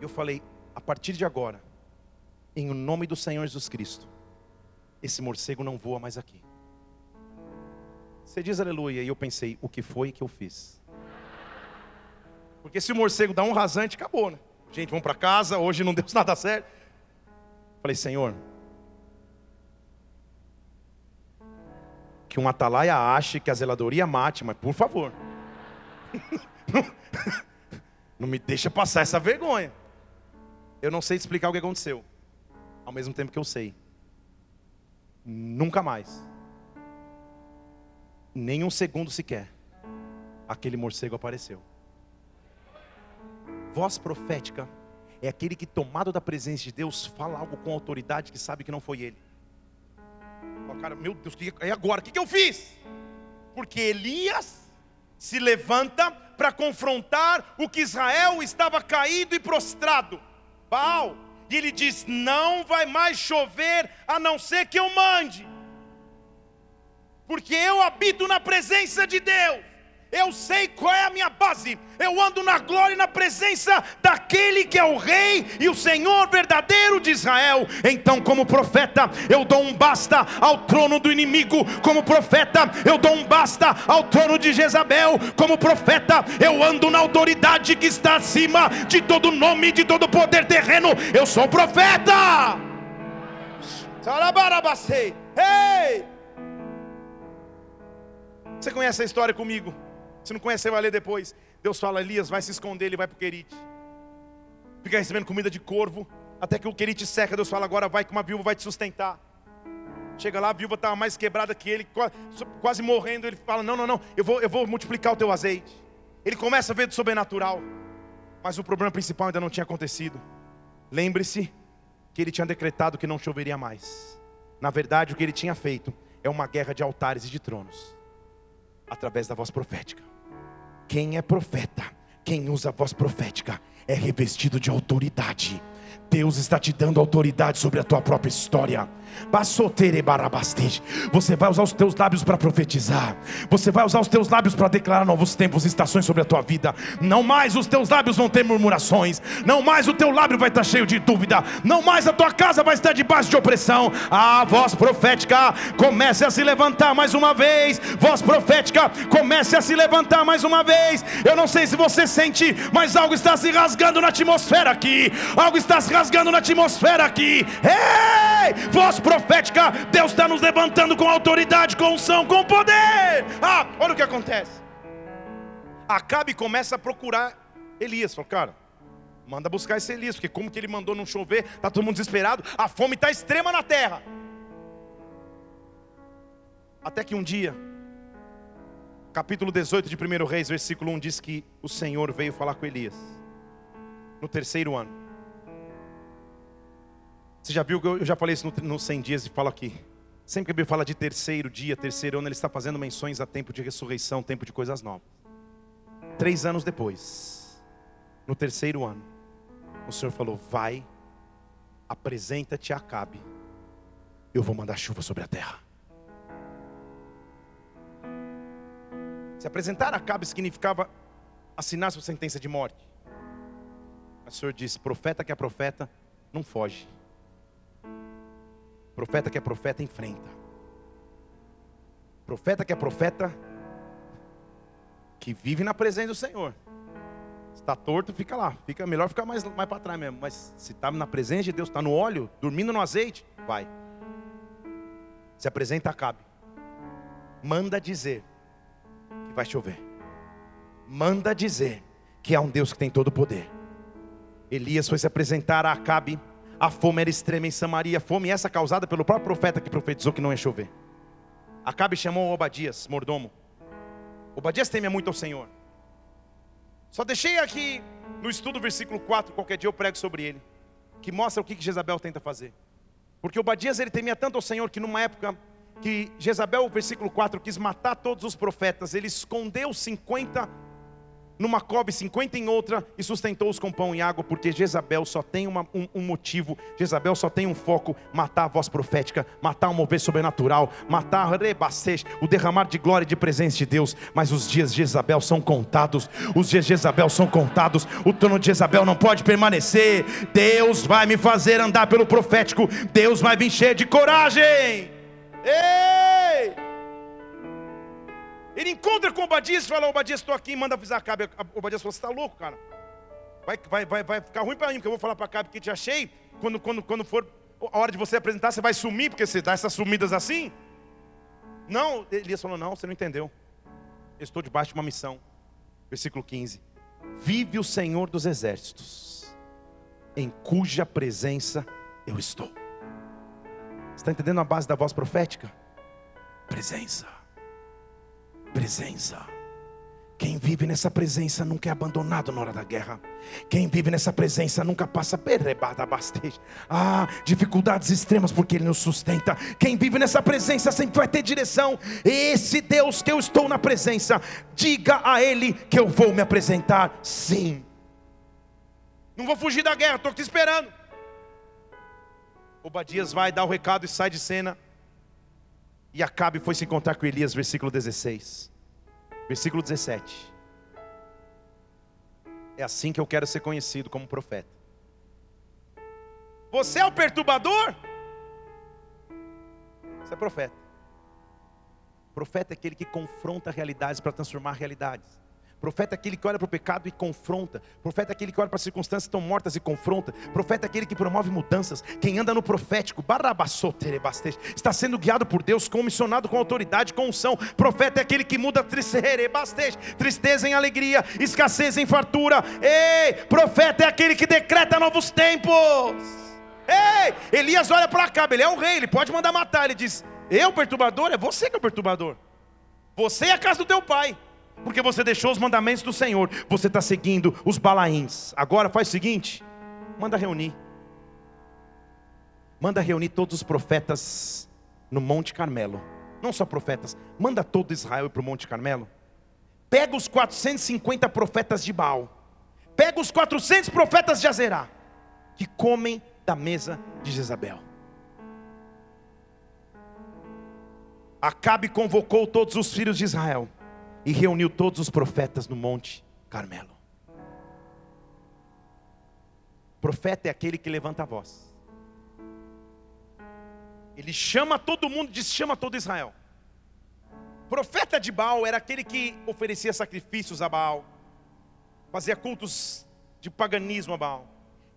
Eu falei, a partir de agora, em nome do Senhor Jesus Cristo, esse morcego não voa mais aqui. Você diz aleluia, e eu pensei, o que foi que eu fiz? Porque se o morcego dá um rasante, acabou, né? Gente, vamos para casa, hoje não deu nada certo. Falei, Senhor, que um atalaia ache que a zeladoria mate, mas por favor, não me deixa passar essa vergonha. Eu não sei explicar o que aconteceu, ao mesmo tempo que eu sei. Nunca mais, nem um segundo sequer, aquele morcego apareceu. Voz profética é aquele que, tomado da presença de Deus, fala algo com autoridade que sabe que não foi ele. Fala, cara, meu Deus, e agora? O que, que eu fiz? Porque Elias se levanta para confrontar o que Israel estava caído e prostrado. Baal. E ele diz: Não vai mais chover a não ser que eu mande, porque eu habito na presença de Deus eu sei qual é a minha base, eu ando na glória e na presença daquele que é o Rei e o Senhor verdadeiro de Israel. Então, como profeta, eu dou um basta ao trono do inimigo, como profeta, eu dou um basta ao trono de Jezabel, como profeta, eu ando na autoridade que está acima de todo nome, de todo poder terreno. Eu sou profeta. Ei! Você conhece a história comigo? Se não conhece, vai ler depois. Deus fala, Elias, vai se esconder, ele vai para o Querite. Fica recebendo comida de corvo, até que o Querite seca. Deus fala, agora vai que uma viúva vai te sustentar. Chega lá, a viúva estava mais quebrada que ele, quase morrendo. Ele fala: Não, não, não, eu vou, eu vou multiplicar o teu azeite. Ele começa a ver do sobrenatural, mas o problema principal ainda não tinha acontecido. Lembre-se que ele tinha decretado que não choveria mais. Na verdade, o que ele tinha feito é uma guerra de altares e de tronos através da voz profética. Quem é profeta, quem usa a voz profética, é revestido de autoridade. Deus está te dando autoridade sobre a tua própria história. Você vai usar os teus lábios para profetizar. Você vai usar os teus lábios para declarar novos tempos e estações sobre a tua vida. Não mais os teus lábios vão ter murmurações. Não mais o teu lábio vai estar cheio de dúvida. Não mais a tua casa vai estar debaixo de opressão. A voz profética comece a se levantar mais uma vez. Voz profética comece a se levantar mais uma vez. Eu não sei se você sente, mas algo está se rasgando na atmosfera aqui. Algo está se rasgando na atmosfera aqui. Ei! Voz profética, Deus está nos levantando com autoridade, com unção, com poder. Ah, olha o que acontece. Acabe começa a procurar Elias. Falou, cara, manda buscar esse Elias, porque como que ele mandou não chover, está todo mundo desesperado, a fome está extrema na terra. Até que um dia, capítulo 18 de 1 Reis, versículo 1 diz que o Senhor veio falar com Elias, no terceiro ano. Você já viu que eu já falei isso no, no 100 dias e falo aqui. Sempre que a Bíblia fala de terceiro dia, terceiro ano, ele está fazendo menções a tempo de ressurreição, tempo de coisas novas. Três anos depois, no terceiro ano, o Senhor falou: Vai, apresenta-te a Acabe, eu vou mandar chuva sobre a terra. Se apresentar a Acabe significava assinar sua sentença de morte. O Senhor disse: Profeta que é profeta, não foge. Profeta que é profeta, enfrenta. Profeta que é profeta, que vive na presença do Senhor. Está torto, fica lá. Fica melhor ficar mais, mais para trás mesmo. Mas se está na presença de Deus, está no óleo, dormindo no azeite, vai. Se apresenta, cabe. Manda dizer que vai chover. Manda dizer que há um Deus que tem todo o poder. Elias foi se apresentar a Acabe a fome era extrema em Samaria, fome essa causada pelo próprio profeta que profetizou que não ia chover. Acabe chamou Obadias, mordomo. Obadias teme muito ao Senhor. Só deixei aqui no estudo versículo 4, qualquer dia eu prego sobre ele. que mostra o que Jezabel tenta fazer. Porque Obadias ele temia tanto ao Senhor que numa época que Jezabel, versículo 4, quis matar todos os profetas, ele escondeu 50 numa cove, 50 em outra, e sustentou-os com pão e água, porque Jezabel só tem uma, um, um, motivo, Jezabel só tem um foco: matar a voz profética, matar o mover sobrenatural, matar o derramar de glória e de presença de Deus. Mas os dias de Jezabel são contados, os dias de Jezabel são contados, o trono de Jezabel não pode permanecer. Deus vai me fazer andar pelo profético, Deus vai vir cheio de coragem. Ei! Ele encontra com Obadias e fala: Obadias, estou aqui, manda avisar Cabe. Obadias falou: Você está louco, cara? Vai, vai, vai, vai ficar ruim para mim, porque eu vou falar para Cabe que te achei. Quando, quando, quando for a hora de você apresentar, você vai sumir, porque você dá essas sumidas assim. Não, Elias falou: Não, você não entendeu. Eu estou debaixo de uma missão. Versículo 15: Vive o Senhor dos exércitos, em cuja presença eu estou. Está entendendo a base da voz profética? Presença presença. Quem vive nessa presença nunca é abandonado na hora da guerra. Quem vive nessa presença nunca passa perebada bastante. Ah, dificuldades extremas porque Ele nos sustenta. Quem vive nessa presença sempre vai ter direção. Esse Deus que eu estou na presença, diga a Ele que eu vou me apresentar. Sim. Não vou fugir da guerra, estou te esperando. Obadias vai dar o recado e sai de cena. E Acabe foi se encontrar com Elias, versículo 16. Versículo 17. É assim que eu quero ser conhecido como profeta. Você é o perturbador? Você é profeta. Profeta é aquele que confronta realidades para transformar realidades. Profeta é aquele que olha para o pecado e confronta. Profeta é aquele que olha para as circunstâncias tão mortas e confronta. Profeta é aquele que promove mudanças. Quem anda no profético, está sendo guiado por Deus, comissionado com autoridade, com unção. Profeta é aquele que muda tristeza em alegria, escassez em fartura. Ei, profeta é aquele que decreta novos tempos. Ei, Elias olha para cá, ele é o rei, ele pode mandar matar. Ele diz: Eu, perturbador, é você que é o perturbador. Você é a casa do teu pai porque você deixou os mandamentos do Senhor, você está seguindo os balaíns. Agora faz o seguinte: manda reunir, manda reunir todos os profetas no Monte Carmelo, não só profetas, manda todo Israel para o Monte Carmelo. Pega os 450 profetas de Baal, pega os 400 profetas de Azerá, que comem da mesa de Jezabel. Acabe convocou todos os filhos de Israel e reuniu todos os profetas no Monte Carmelo. Profeta é aquele que levanta a voz. Ele chama todo mundo, diz chama todo Israel. Profeta de Baal era aquele que oferecia sacrifícios a Baal, fazia cultos de paganismo a Baal,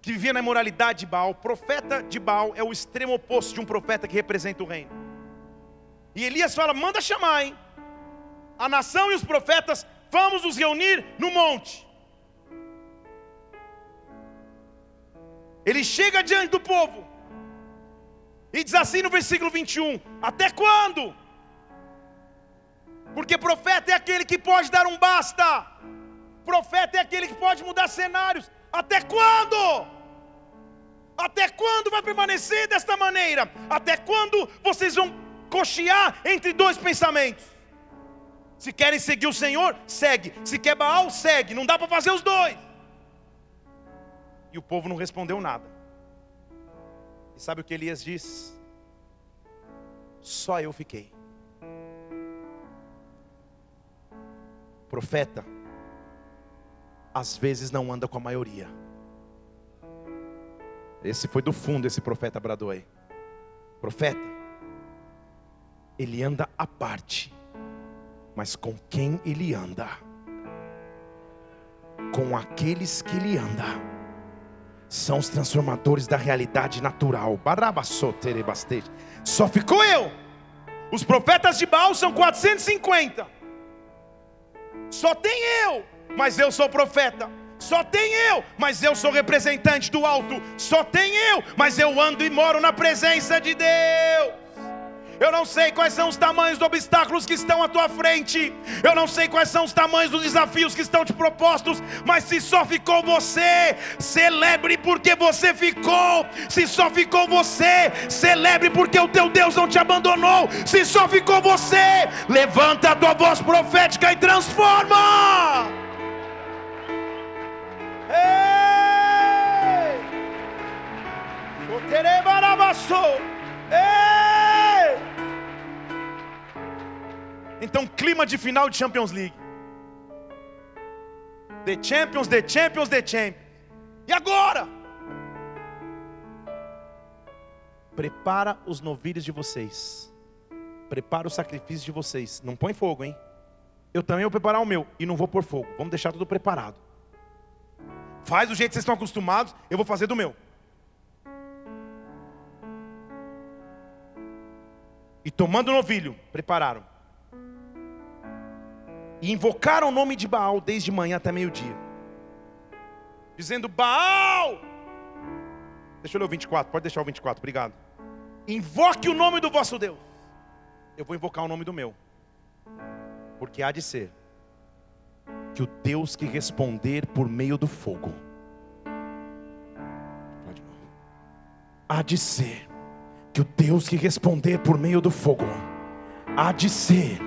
que vivia na imoralidade de Baal. Profeta de Baal é o extremo oposto de um profeta que representa o reino. E Elias fala: manda chamar, hein? A nação e os profetas, vamos nos reunir no monte. Ele chega diante do povo e diz assim no versículo 21: Até quando? Porque profeta é aquele que pode dar um basta, profeta é aquele que pode mudar cenários. Até quando? Até quando vai permanecer desta maneira? Até quando vocês vão cochear entre dois pensamentos? Se querem seguir o Senhor, segue. Se quer Baal, segue. Não dá para fazer os dois. E o povo não respondeu nada. E sabe o que Elias diz? Só eu fiquei. Profeta, às vezes não anda com a maioria. Esse foi do fundo, esse profeta bradou aí. Profeta, ele anda à parte mas com quem ele anda, com aqueles que ele anda, são os transformadores da realidade natural. Só ficou eu. Os profetas de Baal são 450. Só tem eu, mas eu sou profeta. Só tem eu, mas eu sou representante do alto. Só tem eu, mas eu ando e moro na presença de Deus. Eu não sei quais são os tamanhos dos obstáculos que estão à tua frente. Eu não sei quais são os tamanhos dos desafios que estão te propostos. Mas se só ficou você, celebre porque você ficou. Se só ficou você, celebre porque o teu Deus não te abandonou. Se só ficou você, levanta a tua voz profética e transforma. Ei! Ei! Então, clima de final de Champions League. The Champions, The Champions, The Champions. E agora? Prepara os novilhos de vocês. Prepara o sacrifício de vocês. Não põe fogo, hein? Eu também vou preparar o meu e não vou pôr fogo. Vamos deixar tudo preparado. Faz do jeito que vocês estão acostumados, eu vou fazer do meu. E tomando o novilho, prepararam. E invocaram o nome de Baal desde manhã até meio-dia. Dizendo: Baal! Deixa eu ler o 24, pode deixar o 24, obrigado. Invoque o nome do vosso Deus. Eu vou invocar o nome do meu. Porque há de ser que o Deus que responder por meio do fogo, há de ser que o Deus que responder por meio do fogo, há de ser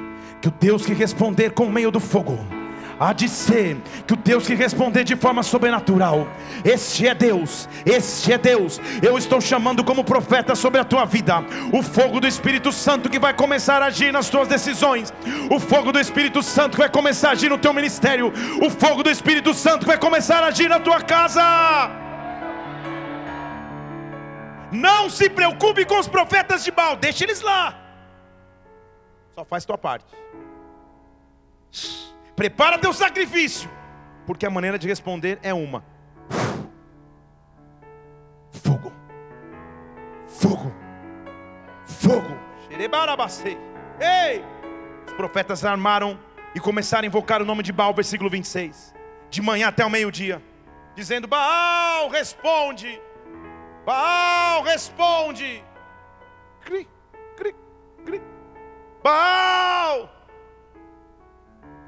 que o Deus que responder com meio do fogo, há de ser que o Deus que responder de forma sobrenatural, este é Deus, este é Deus. Eu estou chamando como profeta sobre a tua vida o fogo do Espírito Santo que vai começar a agir nas tuas decisões, o fogo do Espírito Santo que vai começar a agir no teu ministério, o fogo do Espírito Santo que vai começar a agir na tua casa. Não se preocupe com os profetas de Baal, deixa eles lá. Só faz tua parte. Prepara teu sacrifício, porque a maneira de responder é uma: fogo, fogo, fogo. Ei! Os profetas armaram e começaram a invocar o nome de Baal, versículo 26. De manhã até o meio-dia, dizendo: Baal, responde. Baal responde. Cri, cri, cri. Baal!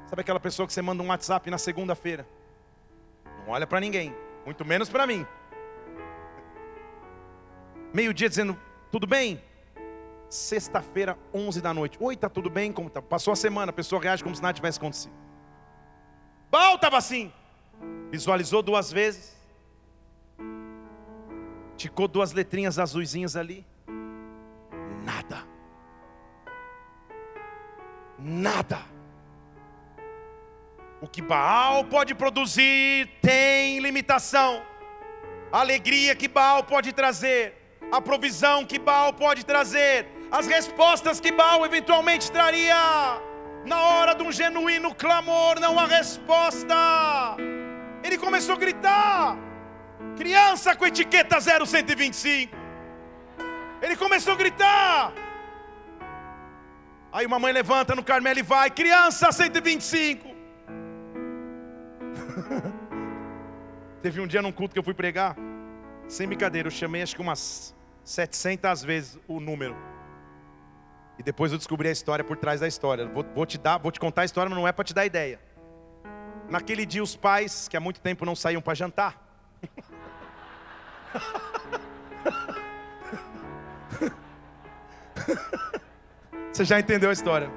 Sabe aquela pessoa que você manda um WhatsApp na segunda-feira? Não olha para ninguém, muito menos para mim. Meio-dia dizendo, tudo bem? Sexta-feira, 11 da noite. Oi, tá tudo bem? Como tá? Passou a semana, a pessoa reage como se nada tivesse acontecido. Baal estava assim. Visualizou duas vezes. Ticou duas letrinhas azuisinhas ali. Nada. Nada. O que Baal pode produzir tem limitação. A alegria que Baal pode trazer, a provisão que Baal pode trazer, as respostas que Baal eventualmente traria. Na hora de um genuíno clamor, não há resposta. Ele começou a gritar. Criança com etiqueta 0125. Ele começou a gritar. Aí uma mãe levanta no Carmelo e vai, criança 125. Teve um dia num culto que eu fui pregar, sem brincadeira, eu chamei acho que umas 700 vezes o número. E depois eu descobri a história por trás da história. Vou, vou te dar, vou te contar a história, mas não é para te dar ideia. Naquele dia os pais, que há muito tempo não saíam para jantar, Você já entendeu a história?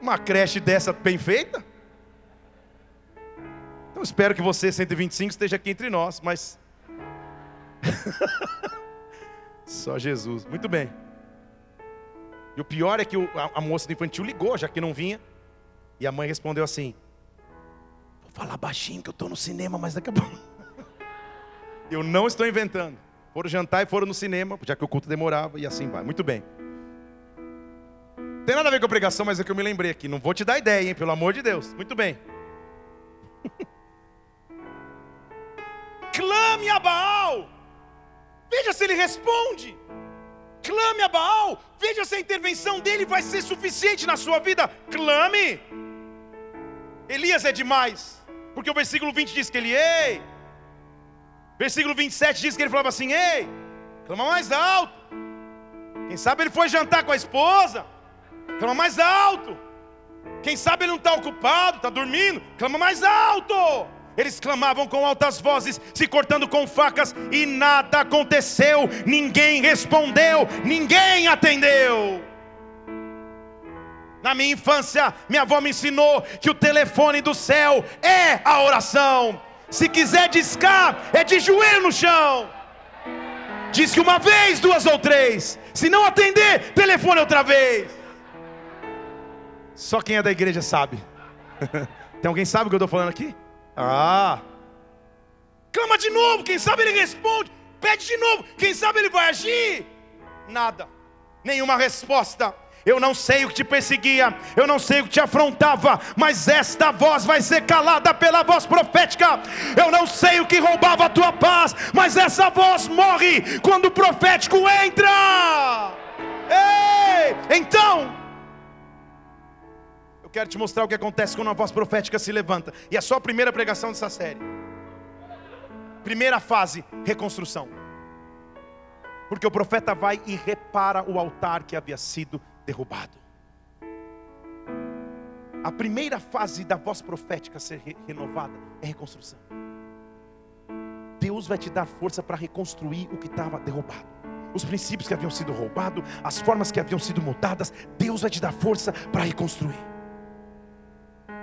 Uma creche dessa bem feita? Então espero que você, 125, esteja aqui entre nós, mas. Só Jesus. Muito bem. E o pior é que a, moça do infantil ligou, já que não vinha. E a mãe respondeu assim: Vou falar baixinho que eu estou no cinema, mas daqui a pouco. Eu não estou inventando. Foram jantar e foram no cinema, já que o culto demorava e assim vai. Muito bem. Tem nada a ver com a pregação, mas é que eu me lembrei aqui. Não vou te dar ideia, hein? Pelo amor de Deus. Muito bem. Clame a Baal. Veja se ele responde. Clame a Baal. Veja se a intervenção dele vai ser suficiente na sua vida. Clame. Elias é demais. Porque o versículo 20 diz que ele, ei, Versículo 27 diz que ele falava assim: Ei, clama mais alto. Quem sabe ele foi jantar com a esposa, clama mais alto. Quem sabe ele não está ocupado, está dormindo, clama mais alto. Eles clamavam com altas vozes, se cortando com facas, e nada aconteceu, ninguém respondeu, ninguém atendeu. Na minha infância, minha avó me ensinou que o telefone do céu é a oração. Se quiser discar, é de joelho no chão. Diz que uma vez, duas ou três. Se não atender, telefone outra vez. Só quem é da igreja sabe. Tem alguém sabe o que eu estou falando aqui? Ah. Clama de novo, quem sabe ele responde. Pede de novo, quem sabe ele vai agir. Nada, nenhuma resposta. Eu não sei o que te perseguia, eu não sei o que te afrontava, mas esta voz vai ser calada pela voz profética. Eu não sei o que roubava a tua paz, mas essa voz morre quando o profético entra. Ei, então, eu quero te mostrar o que acontece quando a voz profética se levanta, e é só a primeira pregação dessa série. Primeira fase: reconstrução. Porque o profeta vai e repara o altar que havia sido derrubado. A primeira fase da voz profética ser re renovada é reconstrução. Deus vai te dar força para reconstruir o que estava derrubado. Os princípios que haviam sido roubados, as formas que haviam sido mudadas, Deus vai te dar força para reconstruir.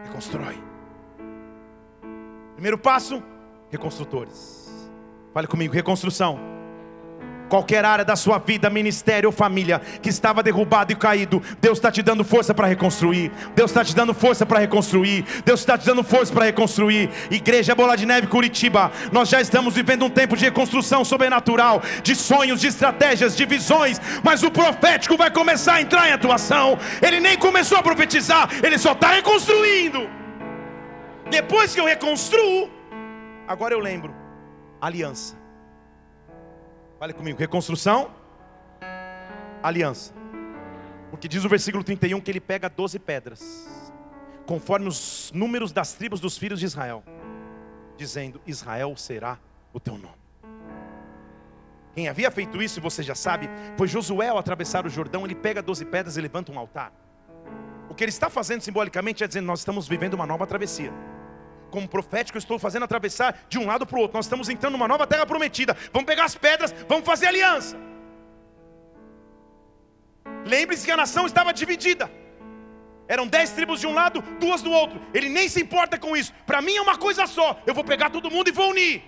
Reconstrói. Primeiro passo, reconstrutores. Fale comigo, reconstrução qualquer área da sua vida, ministério ou família que estava derrubado e caído, Deus está te dando força para reconstruir. Deus está te dando força para reconstruir. Deus está te dando força para reconstruir. Igreja Bola de Neve Curitiba, nós já estamos vivendo um tempo de reconstrução sobrenatural, de sonhos, de estratégias, de visões, mas o profético vai começar a entrar em atuação. Ele nem começou a profetizar, ele só está reconstruindo. Depois que eu reconstruo, agora eu lembro, aliança. Fale comigo, reconstrução, aliança. Porque diz o versículo 31 que ele pega 12 pedras, conforme os números das tribos dos filhos de Israel, dizendo: Israel será o teu nome. Quem havia feito isso, você já sabe, foi Josué ao atravessar o Jordão, ele pega 12 pedras e levanta um altar. O que ele está fazendo simbolicamente é dizendo: Nós estamos vivendo uma nova travessia como profético, eu estou fazendo atravessar de um lado para o outro. Nós estamos entrando numa nova terra prometida. Vamos pegar as pedras, vamos fazer aliança. Lembre-se que a nação estava dividida. Eram dez tribos de um lado, duas do outro. Ele nem se importa com isso. Para mim é uma coisa só. Eu vou pegar todo mundo e vou unir.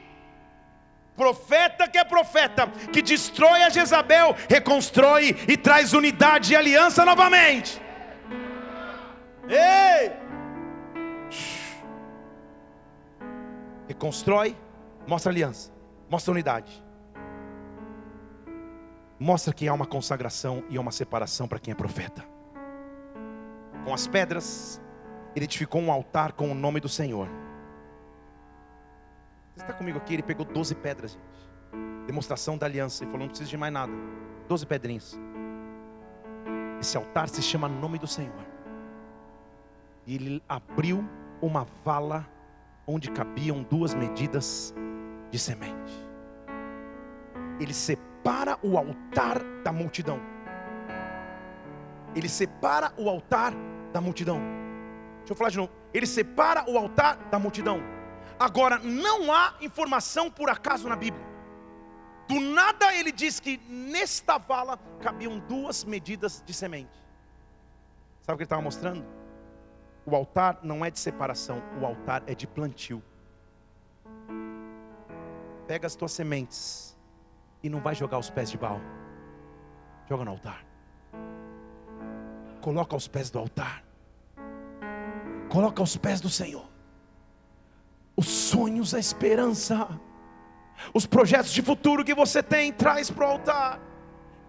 Profeta que é profeta, que destrói a Jezabel, reconstrói e traz unidade e aliança novamente. Ei! Reconstrói, mostra aliança, mostra unidade. Mostra que há uma consagração e uma separação para quem é profeta. Com as pedras, ele edificou um altar com o nome do Senhor. Você está comigo aqui? Ele pegou 12 pedras, gente. Demonstração da aliança. Ele falou: não precisa de mais nada. 12 pedrinhas. Esse altar se chama Nome do Senhor. E ele abriu uma vala onde cabiam duas medidas de semente. Ele separa o altar da multidão. Ele separa o altar da multidão. Deixa eu falar de novo. Ele separa o altar da multidão. Agora, não há informação por acaso na Bíblia. Do nada ele diz que nesta vala cabiam duas medidas de semente. Sabe o que ele estava mostrando? O altar não é de separação, o altar é de plantio. Pega as tuas sementes e não vai jogar aos pés de Baal. Joga no altar. Coloca aos pés do altar. Coloca aos pés do Senhor. Os sonhos, a esperança, os projetos de futuro que você tem, traz para o altar.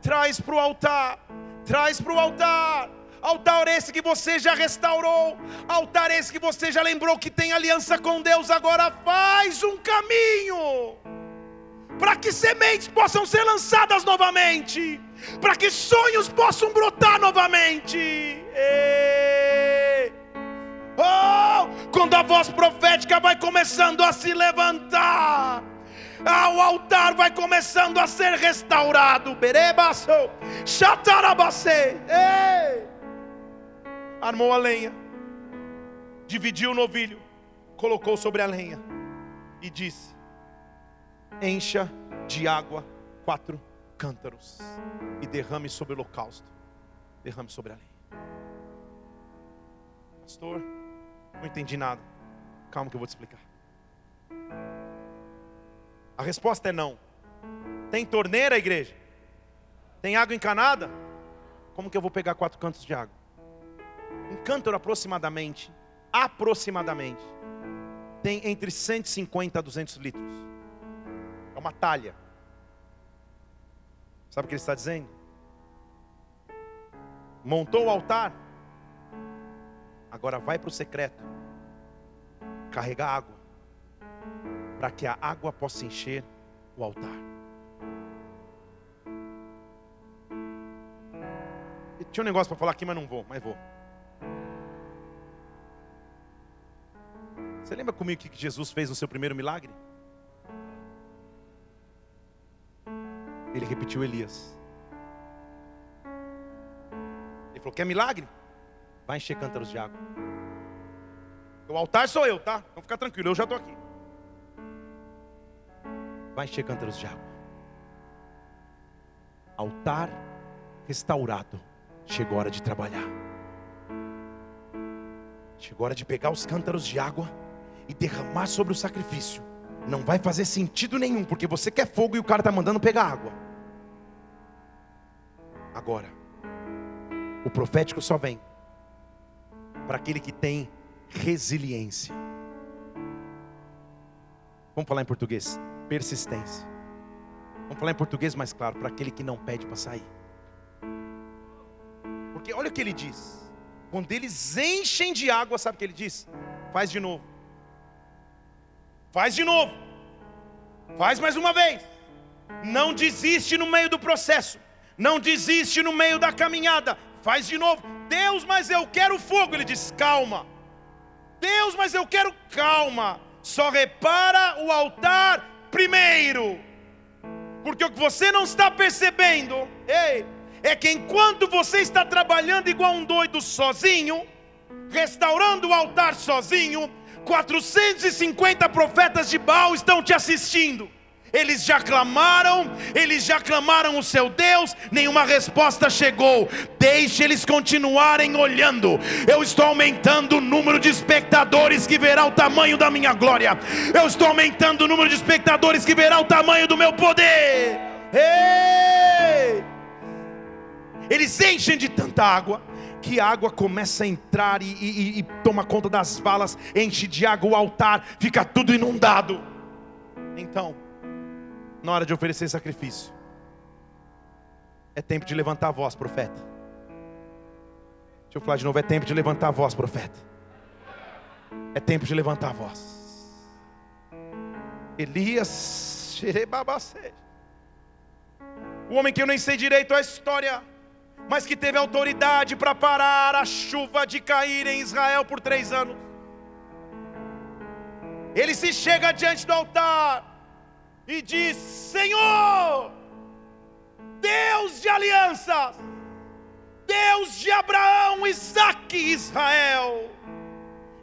Traz para o altar. Traz para o altar. Altar esse que você já restaurou, altar esse que você já lembrou que tem aliança com Deus, agora faz um caminho para que sementes possam ser lançadas novamente, para que sonhos possam brotar novamente. E... Oh, quando a voz profética vai começando a se levantar, Ah, o altar vai começando a ser restaurado. Berebaço, chatarabacê. Armou a lenha, dividiu o novilho, colocou sobre a lenha e disse: Encha de água quatro cântaros e derrame sobre o holocausto, derrame sobre a lenha. Pastor, não entendi nada. Calma que eu vou te explicar. A resposta é não. Tem torneira, igreja? Tem água encanada? Como que eu vou pegar quatro cantos de água? Cântaro aproximadamente, aproximadamente, tem entre 150 a 200 litros. É uma talha. Sabe o que ele está dizendo? Montou o altar, agora vai para o secreto, carregar água, para que a água possa encher o altar. Tinha um negócio para falar aqui, mas não vou, mas vou. Você lembra comigo o que Jesus fez no seu primeiro milagre? Ele repetiu Elias. Ele falou: Quer milagre? Vai encher cântaros de água. O altar sou eu, tá? Então fica tranquilo, eu já estou aqui. Vai encher cântaros de água. Altar restaurado. Chegou a hora de trabalhar. Chegou a hora de pegar os cântaros de água e derramar sobre o sacrifício. Não vai fazer sentido nenhum, porque você quer fogo e o cara está mandando pegar água. Agora, o profético só vem para aquele que tem resiliência. Vamos falar em português? Persistência. Vamos falar em português mais claro, para aquele que não pede para sair. Porque olha o que ele diz. Quando eles enchem de água, sabe o que ele diz? Faz de novo. Faz de novo. Faz mais uma vez. Não desiste no meio do processo. Não desiste no meio da caminhada. Faz de novo. Deus, mas eu quero fogo. Ele diz: calma. Deus, mas eu quero calma. Só repara o altar primeiro. Porque o que você não está percebendo, ei, é que enquanto você está trabalhando igual um doido sozinho, restaurando o altar sozinho, 450 profetas de Baal estão te assistindo. Eles já clamaram, eles já clamaram o seu Deus, nenhuma resposta chegou. Deixe eles continuarem olhando. Eu estou aumentando o número de espectadores que verá o tamanho da minha glória. Eu estou aumentando o número de espectadores que verá o tamanho do meu poder. Ei! Eles enchem de tanta água que a água começa a entrar e, e, e toma conta das valas, enche de água o altar, fica tudo inundado. Então, na hora de oferecer sacrifício, é tempo de levantar a voz, profeta. Deixa eu falar de novo: é tempo de levantar a voz, profeta. É tempo de levantar a voz. Elias, o homem que eu nem sei direito a história mas que teve autoridade para parar a chuva de cair em Israel por três anos. Ele se chega diante do altar e diz: Senhor, Deus de alianças, Deus de Abraão, Isaque e Israel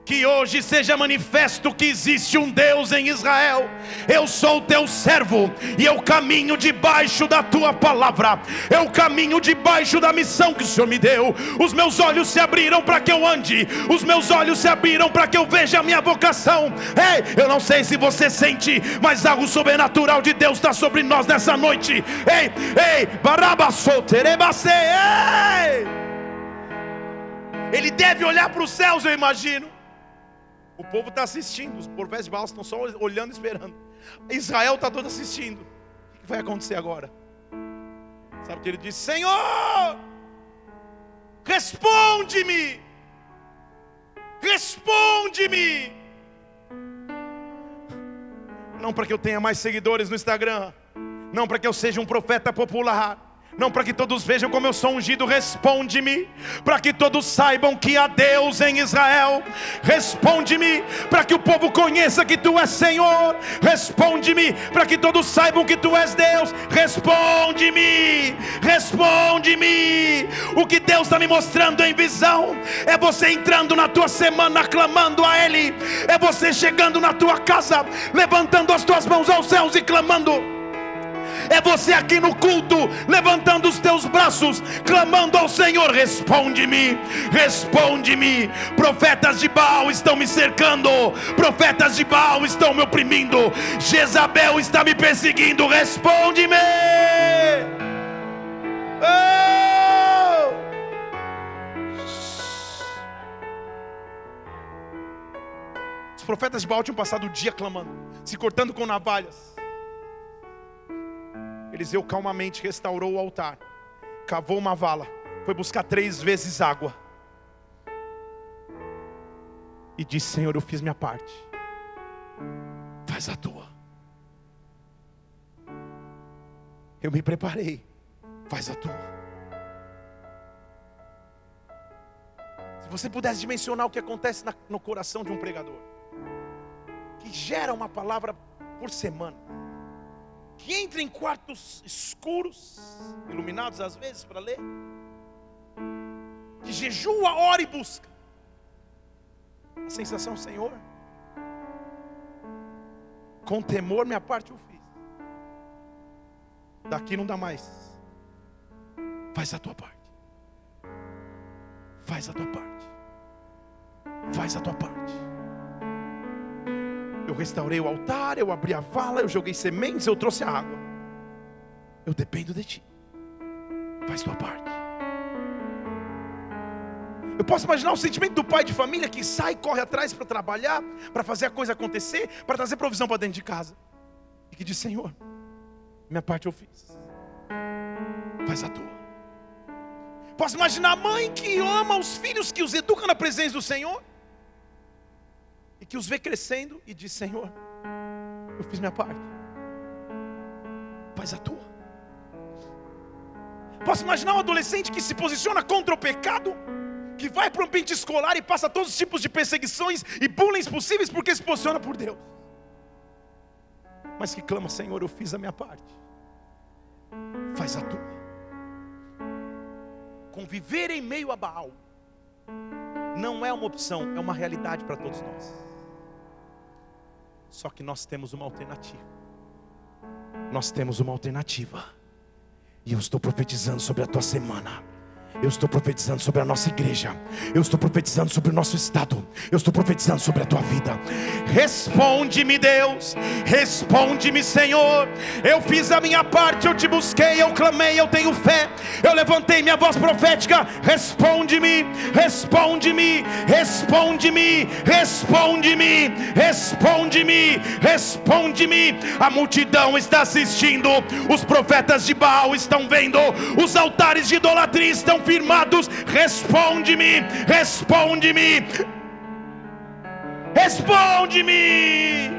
que hoje seja manifesto que existe um Deus em Israel. Eu sou teu servo e eu caminho debaixo da tua palavra. Eu caminho debaixo da missão que o Senhor me deu. Os meus olhos se abriram para que eu ande. Os meus olhos se abriram para que eu veja a minha vocação. Ei, eu não sei se você sente, mas algo sobrenatural de Deus está sobre nós nessa noite. Ei, ei, barabaçoterebase, ei. Ele deve olhar para os céus, eu imagino o povo está assistindo, os profetas de Baal estão só olhando e esperando. Israel está todo assistindo. O que vai acontecer agora? Sabe o que ele disse? Senhor, responde-me, responde-me. Não para que eu tenha mais seguidores no Instagram, não para que eu seja um profeta popular, Não para que todos vejam como eu sou ungido, responde-me. Para que todos saibam que há Deus em Israel, responde-me. Para que o povo conheça que tu és Senhor, responde-me. Para que todos saibam que tu és Deus, responde-me. Responde-me. O que Deus está me mostrando em visão é você entrando na tua semana clamando a Ele, é você chegando na tua casa, levantando as tuas mãos aos céus e clamando é você aqui no culto, levantando os teus braços, clamando ao Senhor: responde-me, responde-me. Profetas de Baal estão me cercando, profetas de Baal estão me oprimindo, Jezabel está me perseguindo, responde-me. Oh! Os profetas de Baal tinham passado o dia clamando, se cortando com navalhas. Eliseu calmamente restaurou o altar, cavou uma vala, foi buscar três vezes água e disse: Senhor, eu fiz minha parte, faz a tua. Eu me preparei, faz a tua. Se você pudesse dimensionar o que acontece no coração de um pregador, que gera uma palavra por semana, que entra em quartos escuros, iluminados às vezes para ler, que jejua, ora e busca. A sensação, Senhor, com temor minha parte eu fiz. Daqui não dá mais. Faz a tua parte. Faz a tua parte. Faz a tua parte. Eu restaurei o altar, eu abri a vala, eu joguei sementes, eu trouxe a água. Eu dependo de ti. Faz tua parte. Eu posso imaginar o sentimento do pai de família que sai, corre atrás para trabalhar, para fazer a coisa acontecer, para trazer provisão para dentro de casa. E que diz: Senhor, minha parte eu fiz. Faz a tua. Posso imaginar a mãe que ama os filhos, que os educa na presença do Senhor e que os vê crescendo e diz: Senhor, eu fiz minha parte, faz a tua. Posso imaginar um adolescente que se posiciona contra o pecado, que vai para um ambiente escolar e passa todos os tipos de perseguições e bullying possíveis porque se posiciona por Deus, mas que clama: Senhor, eu fiz a minha parte, faz a tua. Conviver em meio a Baal não é uma opção, é uma realidade para todos nós. Só que nós temos uma alternativa. Nós temos uma alternativa. E eu estou profetizando sobre a tua semana. Eu estou profetizando sobre a nossa igreja. Eu estou profetizando sobre o nosso estado. Eu estou profetizando sobre a tua vida. Responde-me, Deus. Responde-me, Senhor. Eu fiz a minha parte, eu te busquei, eu clamei, eu tenho fé. Eu levantei minha voz profética. Responde-me, responde-me, responde-me, responde-me, responde-me, responde-me. A multidão está assistindo. Os profetas de Baal estão vendo. Os altares de idolatria estão firmados. Responde-me, responde-me, responde-me.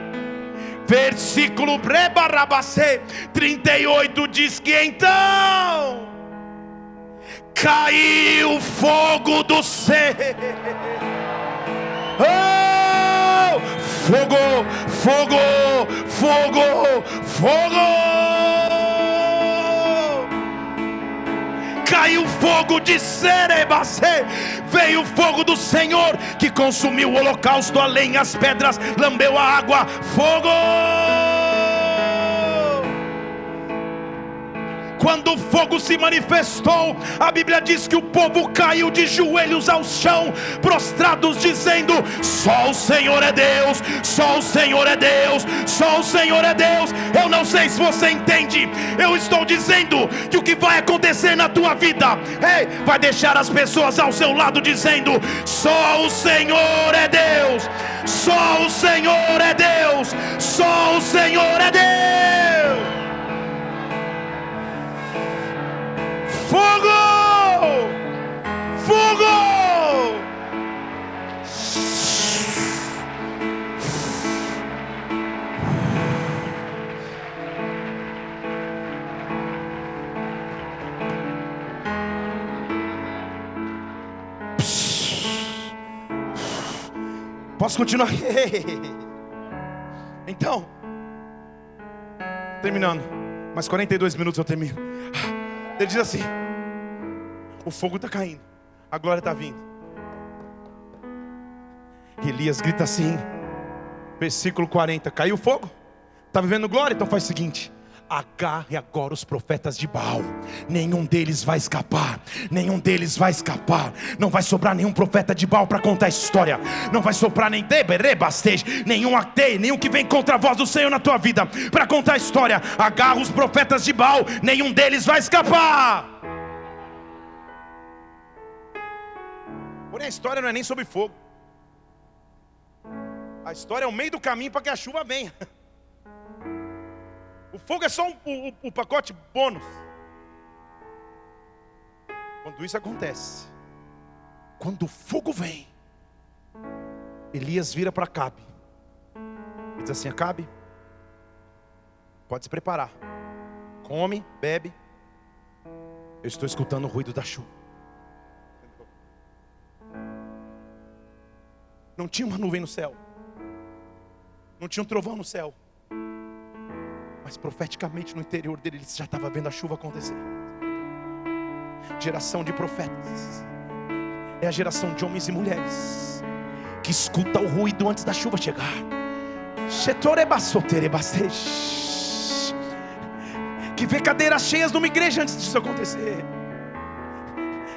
Versículo Brebarabacê 38 diz que então caiu fogo do céu. Oh, fogo, fogo, fogo, fogo caiu fogo de Serebacê, veio o fogo do Senhor que consumiu o holocausto, além as pedras, lambeu a água, fogo. Quando o fogo se manifestou, a Bíblia diz que o povo caiu de joelhos ao chão, prostrados, dizendo: Só o Senhor é Deus, só o Senhor é Deus, só o Senhor é Deus. Eu não sei se você entende, eu estou dizendo que o que vai acontecer na tua vida hey, vai deixar as pessoas ao seu lado dizendo: Só o Senhor é Deus, só o Senhor é Deus, só o Senhor é Deus. Fogo! Fogo! Posso continuar? Então, terminando, mais 42 minutos eu termino. Ele diz assim: o fogo está caindo, a glória está vindo. Elias grita assim, versículo 40: caiu o fogo? Está vivendo glória? Então faz o seguinte: agarre agora os profetas de Baal, nenhum deles vai escapar, nenhum deles vai escapar, não vai sobrar nenhum profeta de Baal para contar a história, não vai sobrar nem Deberebastej, nenhum atei, nenhum que vem contra a voz do Senhor na tua vida para contar a história, agarra os profetas de Baal, nenhum deles vai escapar. Porém, a história não é nem sobre fogo, a história é o meio do caminho para que a chuva venha. O fogo é só um, o, o pacote bônus. Quando isso acontece, quando o fogo vem, Elias vira para Acabe e diz assim: Acabe, pode se preparar, come, bebe. Eu estou escutando o ruído da chuva. Não tinha uma nuvem no céu, não tinha um trovão no céu mas profeticamente no interior dele ele já estava vendo a chuva acontecer. Geração de profetas é a geração de homens e mulheres que escuta o ruído antes da chuva chegar. Que vê cadeiras cheias numa igreja antes disso acontecer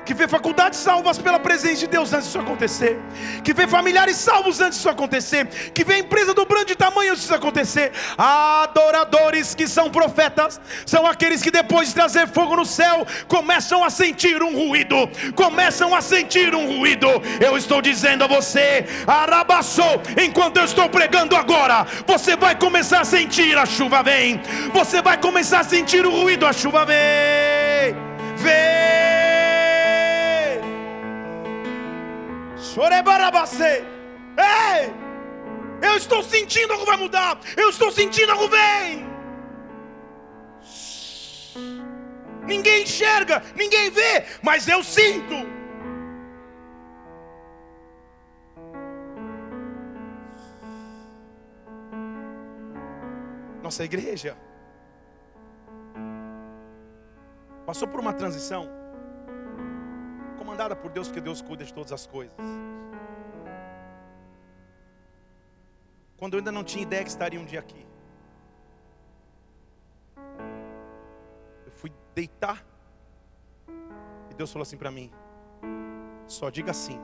que vê faculdades salvas pela presença de Deus antes disso acontecer, que vê familiares salvos antes disso acontecer, que vê empresa dobrando de tamanho antes disso acontecer. Adoradores que são profetas são aqueles que depois de trazer fogo no céu começam a sentir um ruído, começam a sentir um ruído. Eu estou dizendo a você, arabaçou, enquanto eu estou pregando agora, você vai começar a sentir a chuva vem, você vai começar a sentir o ruído, a chuva vem, vem. Ei! Eu estou sentindo algo vai mudar. Eu estou sentindo algo vem. Ninguém enxerga, ninguém vê, mas eu sinto. Nossa igreja passou por uma transição comandada por Deus, porque Deus cuida de todas as coisas. Quando eu ainda não tinha ideia que estaria um dia aqui, eu fui deitar, e Deus falou assim para mim: só diga assim.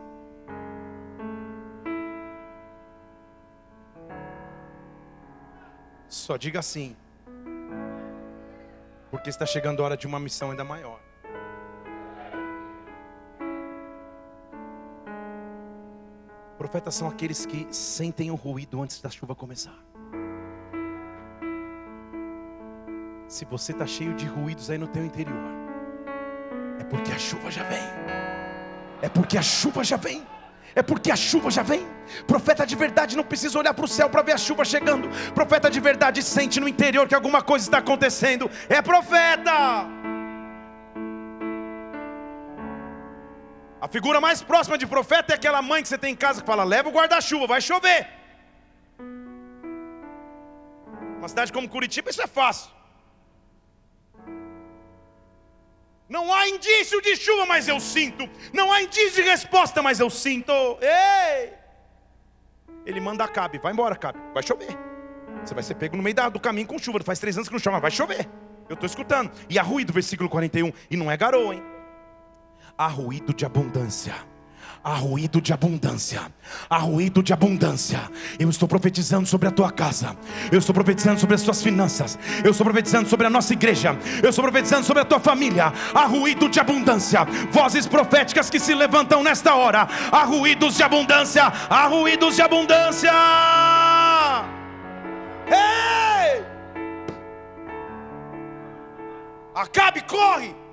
Só diga assim, porque está chegando a hora de uma missão ainda maior. Profetas são aqueles que sentem o ruído antes da chuva começar. Se você está cheio de ruídos aí no teu interior, é porque a chuva já vem. É porque a chuva já vem. É porque a chuva já vem. Profeta de verdade não precisa olhar para o céu para ver a chuva chegando. Profeta de verdade sente no interior que alguma coisa está acontecendo. É profeta. A figura mais próxima de profeta é aquela mãe que você tem em casa que fala: leva o guarda-chuva, vai chover. Uma cidade como Curitiba, isso é fácil. Não há indício de chuva, mas eu sinto. Não há indício de resposta, mas eu sinto. Ei! Ele manda Cabe, vai embora, Cabe, vai chover. Você vai ser pego no meio do caminho com chuva. Faz três anos que não chama, vai chover. Eu estou escutando. E a ruído, versículo 41. E não é garoa, hein? Há ruído de abundância. Há ruído de abundância, há ruído de abundância. Eu estou profetizando sobre a tua casa, eu estou profetizando sobre as tuas finanças, eu estou profetizando sobre a nossa igreja, eu estou profetizando sobre a tua família. Há ruído de abundância, vozes proféticas que se levantam nesta hora. Há ruídos de abundância, há ruídos de abundância. Ei! Acabe, corre!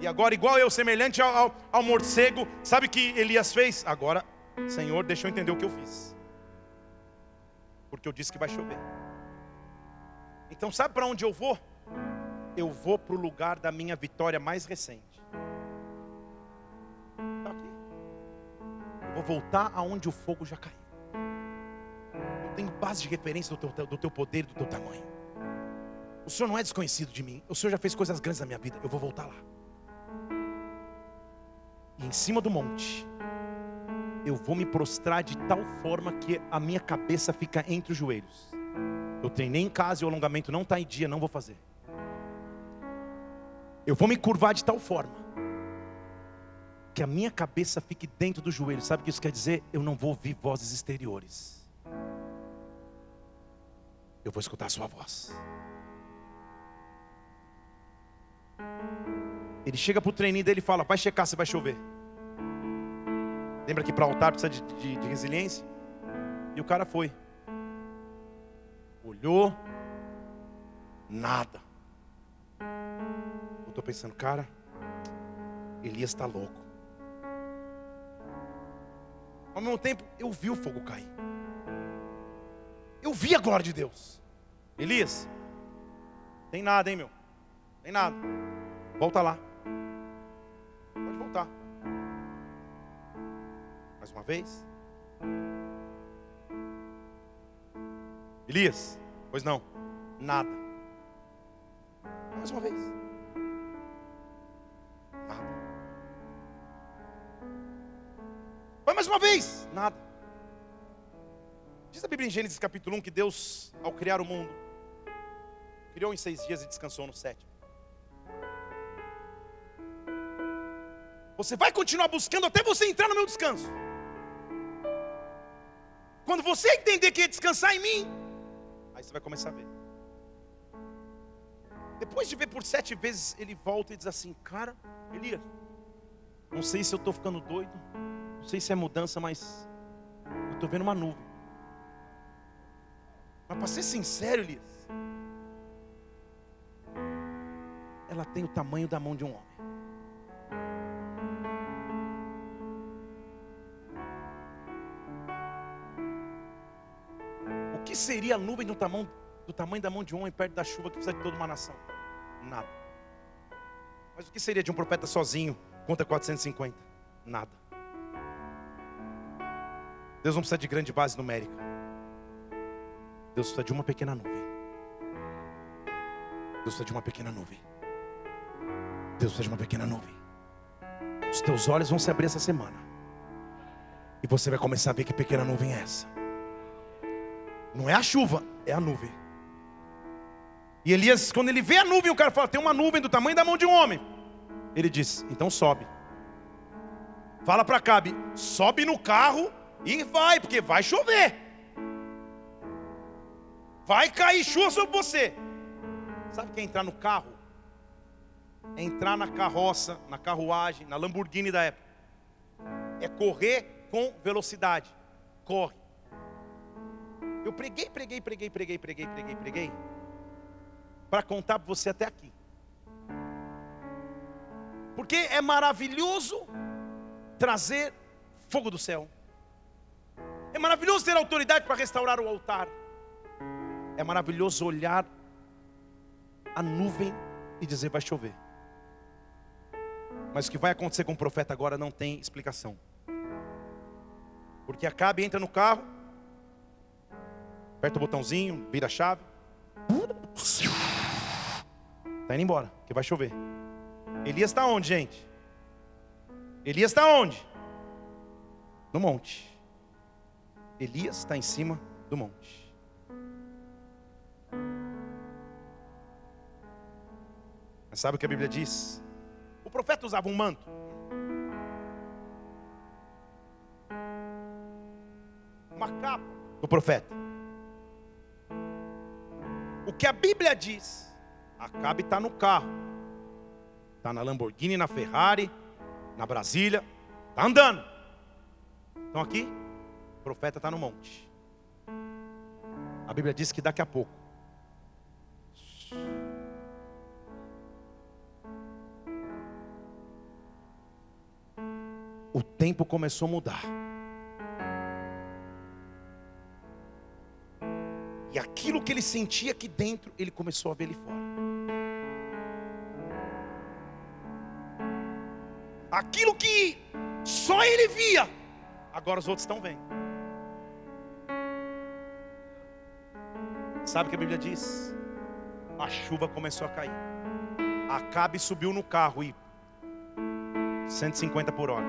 E agora, igual eu, semelhante ao, ao, ao morcego, sabe o que Elias fez? Agora, Senhor, deixa eu entender o que eu fiz. Porque eu disse que vai chover. Então, sabe para onde eu vou? Eu vou para o lugar da minha vitória mais recente. Está aqui. Eu vou voltar aonde o fogo já caiu. Eu tenho base de referência do teu, do teu poder, do teu tamanho. O Senhor não é desconhecido de mim. O Senhor já fez coisas grandes na minha vida. Eu vou voltar lá. Em cima do monte, eu vou me prostrar de tal forma que a minha cabeça fica entre os joelhos. Eu treinei em casa e o alongamento não está em dia, não vou fazer. Eu vou me curvar de tal forma que a minha cabeça fique dentro do joelho. Sabe o que isso quer dizer? Eu não vou ouvir vozes exteriores. Eu vou escutar a sua voz. Ele chega para o treininho dele e fala: Vai checar se vai chover. Lembra que para altar precisa de, de, de resiliência? E o cara foi. Olhou, nada. Eu estou pensando, cara, Elias está louco. Ao mesmo tempo, eu vi o fogo cair. Eu vi a glória de Deus. Elias, tem nada, hein, meu? Tem nada. Volta lá. Mais uma vez. Elias, pois não, nada. Mais uma vez. Nada. Vai mais uma vez. Nada. Diz a Bíblia em Gênesis capítulo 1 que Deus, ao criar o mundo, criou em seis dias e descansou no sétimo. Você vai continuar buscando até você entrar no meu descanso. Quando você entender que é descansar em mim, aí você vai começar a ver. Depois de ver por sete vezes, ele volta e diz assim: Cara, Elias, não sei se eu estou ficando doido, não sei se é mudança, mas eu estou vendo uma nuvem. Mas para ser sincero, Elias, ela tem o tamanho da mão de um homem. Seria a nuvem do tamanho, do tamanho da mão de um homem perto da chuva que precisa de toda uma nação? Nada. Mas o que seria de um profeta sozinho contra 450? Nada. Deus não precisa de grande base numérica. Deus precisa de uma pequena nuvem. Deus precisa de uma pequena nuvem. Deus precisa de uma pequena nuvem. Os teus olhos vão se abrir essa semana. E você vai começar a ver que pequena nuvem é essa. Não é a chuva, é a nuvem. E Elias, quando ele vê a nuvem, o cara fala: tem uma nuvem do tamanho da mão de um homem. Ele diz: então sobe. Fala para Cabe: sobe no carro e vai, porque vai chover. Vai cair chuva sobre você. Sabe o que é entrar no carro? É entrar na carroça, na carruagem, na Lamborghini da época. É correr com velocidade. Corre. Eu preguei, preguei, preguei, preguei, preguei, preguei, preguei. Para contar para você até aqui. Porque é maravilhoso trazer fogo do céu. É maravilhoso ter autoridade para restaurar o altar. É maravilhoso olhar a nuvem e dizer vai chover. Mas o que vai acontecer com o profeta agora não tem explicação. Porque Acabe entra no carro, aperta o botãozinho, vira a chave. Está indo embora, que vai chover. Elias está onde, gente? Elias está onde? No monte. Elias está em cima do monte. Mas sabe o que a Bíblia diz? O profeta usava um manto. Uma capa do profeta. O que a Bíblia diz, Acabe está no carro, está na Lamborghini, na Ferrari, na Brasília, está andando. Estão aqui? O profeta está no monte. A Bíblia diz que daqui a pouco o tempo começou a mudar. Aquilo que ele sentia aqui dentro, ele começou a ver ali fora. Aquilo que só ele via, Agora os outros estão vendo. Sabe o que a Bíblia diz? A chuva começou a cair. Acabe subiu no carro e 150 por hora.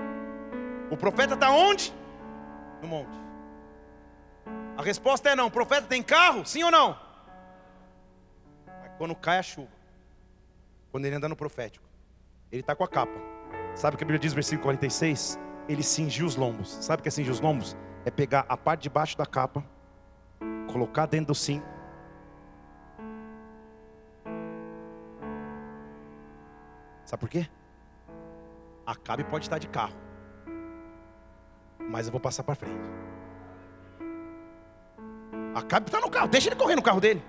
O profeta está onde? No monte. A resposta é não. O profeta tem carro? Sim ou não? quando cai a chuva, quando ele anda no profético, ele está com a capa. Sabe o que a Bíblia diz, versículo 46? Ele cingiu os lombos. Sabe o que é cingir os lombos? É pegar a parte de baixo da capa, colocar dentro do cinto. Sabe por quê? Acabe pode estar de carro, mas eu vou passar para frente. Acabe está no carro, deixa ele correr no carro dele.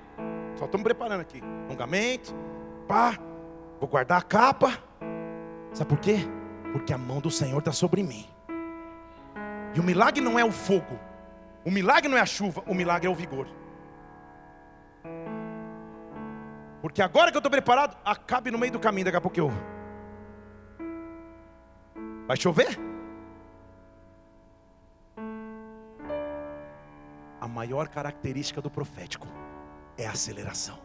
Só estamos preparando aqui. Alongamento, pá, vou guardar a capa. Sabe por quê? Porque a mão do Senhor está sobre mim. E o milagre não é o fogo, o milagre não é a chuva, o milagre é o vigor. Porque agora que eu estou preparado, acabe no meio do caminho, daqui a pouco eu. Vai chover? A maior característica do profético é a aceleração.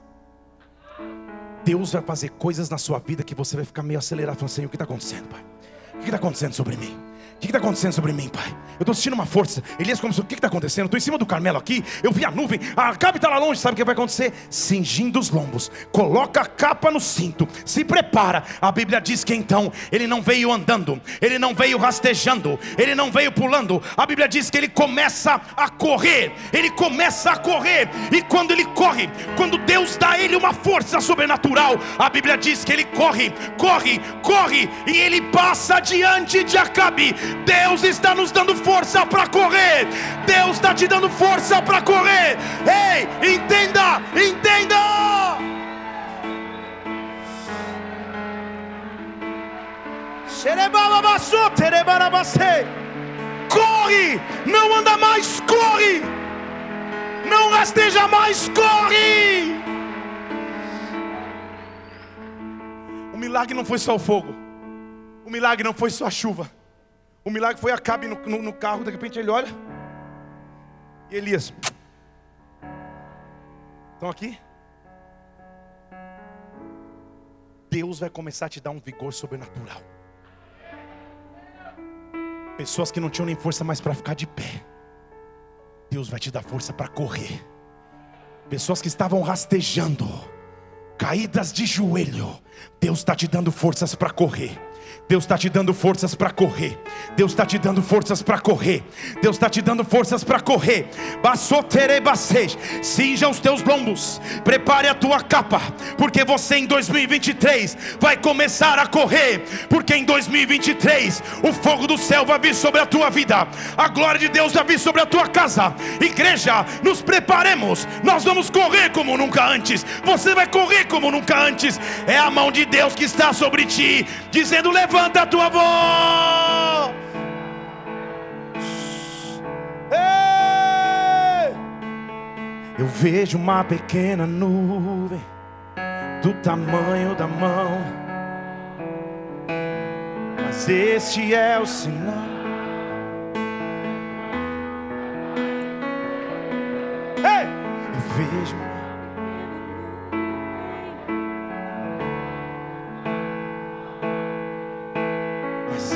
Deus vai fazer coisas na sua vida que você vai ficar meio acelerado, falando: Senhor, o que está acontecendo, Pai? O que está acontecendo sobre mim? O que está acontecendo sobre mim, pai? Eu estou sentindo uma força. Elias começou: O que está acontecendo? Estou em cima do Carmelo aqui. Eu vi a nuvem. A capa está lá longe. Sabe o que vai acontecer? Cingindo os lombos. Coloca a capa no cinto. Se prepara. A Bíblia diz que então ele não veio andando. Ele não veio rastejando. Ele não veio pulando. A Bíblia diz que ele começa a correr. Ele começa a correr. E quando ele corre, quando Deus dá a ele uma força sobrenatural, a Bíblia diz que ele corre, corre, corre. E ele passa diante de Acabe Deus está nos dando força para correr. Deus está te dando força para correr. Ei, entenda, entenda. Corre, não anda mais, corre. Não rasteja mais, corre. O milagre não foi só o fogo. O milagre não foi só a chuva. O milagre foi Acabe no, no, no carro, de repente ele olha. E Elias. Estão aqui? Deus vai começar a te dar um vigor sobrenatural. Pessoas que não tinham nem força mais para ficar de pé. Deus vai te dar força para correr. Pessoas que estavam rastejando, caídas de joelho. Deus está te dando forças para correr. Deus está te dando forças para correr. Deus está te dando forças para correr. Deus está te dando forças para correr. Cinja os teus lombos. Prepare a tua capa. Porque você em 2023 vai começar a correr. Porque em 2023 o fogo do céu vai vir sobre a tua vida. A glória de Deus vai vir sobre a tua casa. Igreja, nos preparemos. Nós vamos correr como nunca antes. Você vai correr como nunca antes. É a mão de Deus que está sobre ti, dizendo: levanta a tua voz. Ei! Eu vejo uma pequena nuvem do tamanho da mão, mas este é o sinal. Ei! Eu vejo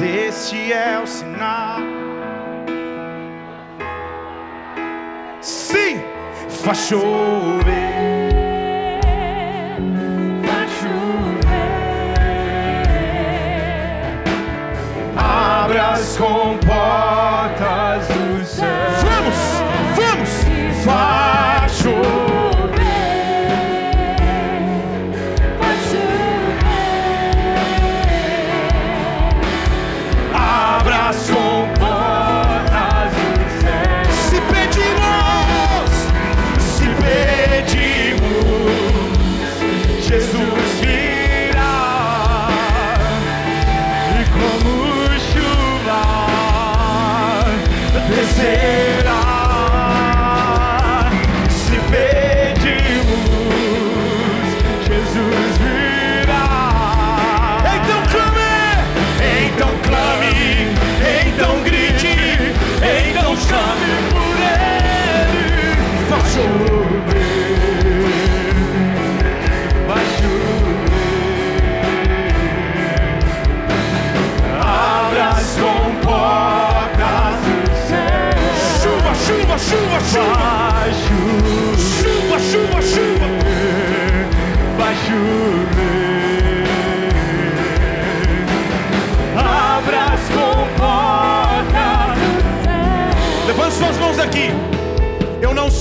este é o sinal. Sim, faz chover. Abre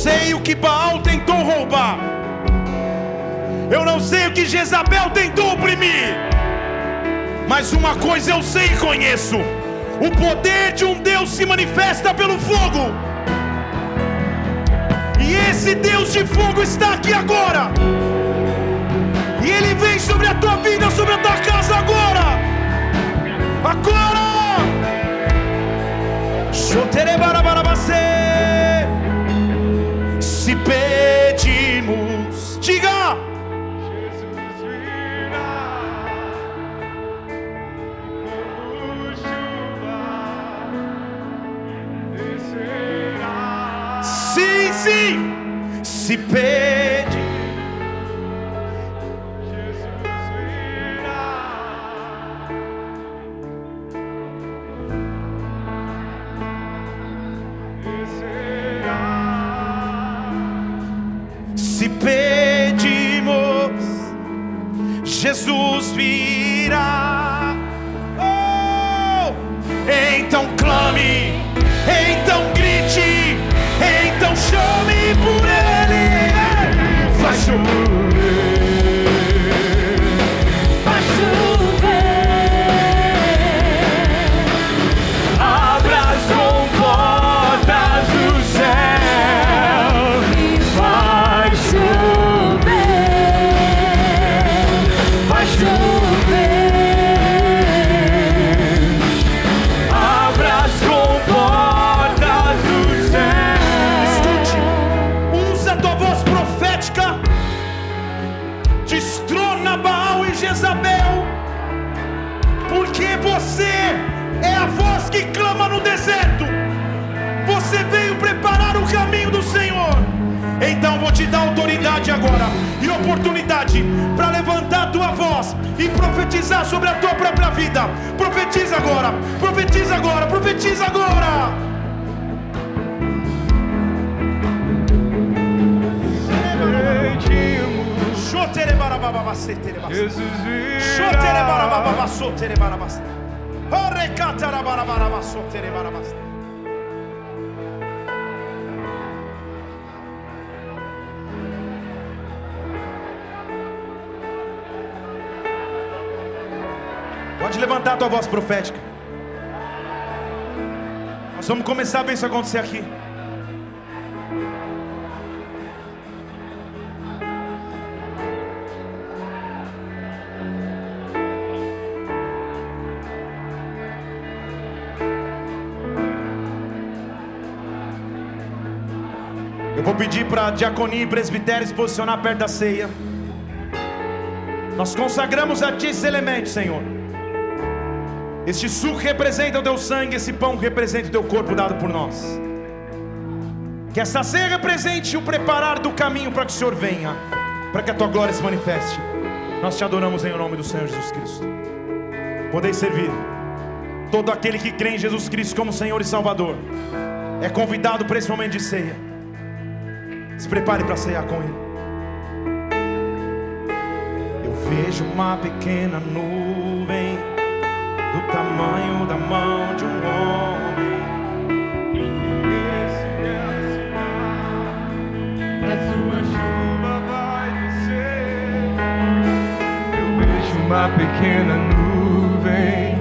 sei o que Baal tentou roubar. Eu não sei o que Jezabel tentou oprimir. Mas uma coisa eu sei e conheço: o poder de um Deus se manifesta pelo fogo. E esse Deus de fogo está aqui agora. E ele vem sobre a tua vida, sobre a tua casa agora. Agora! Shoterebarabarabacê. Pedimos, diga, Jesus virá. Como chuva sim, sim. Se pede, voz e profetizar sobre a tua própria vida. Profetiza agora, profetiza agora, profetiza agora. Jesus virá. Pode levantar a tua voz profética. Nós vamos começar a ver isso acontecer aqui. Eu vou pedir para diaconia e presbitério se posicionar perto da ceia. Nós consagramos a Ti esses elementos, Senhor. Este suco representa o Teu sangue, esse pão representa o Teu corpo dado por nós. Que essa ceia represente o preparar do caminho para que o Senhor venha, para que a Tua glória se manifeste. Nós te adoramos em nome do Senhor Jesus Cristo. Podeis servir. Todo aquele que crê em Jesus Cristo como Senhor e Salvador é convidado para esse momento de ceia. Se prepare para ceiar com Ele. Eu vejo uma pequena nuvem do tamanho da mão de um homem. Esse é a sua chuva vai descer. Eu vejo uma pequena nuvem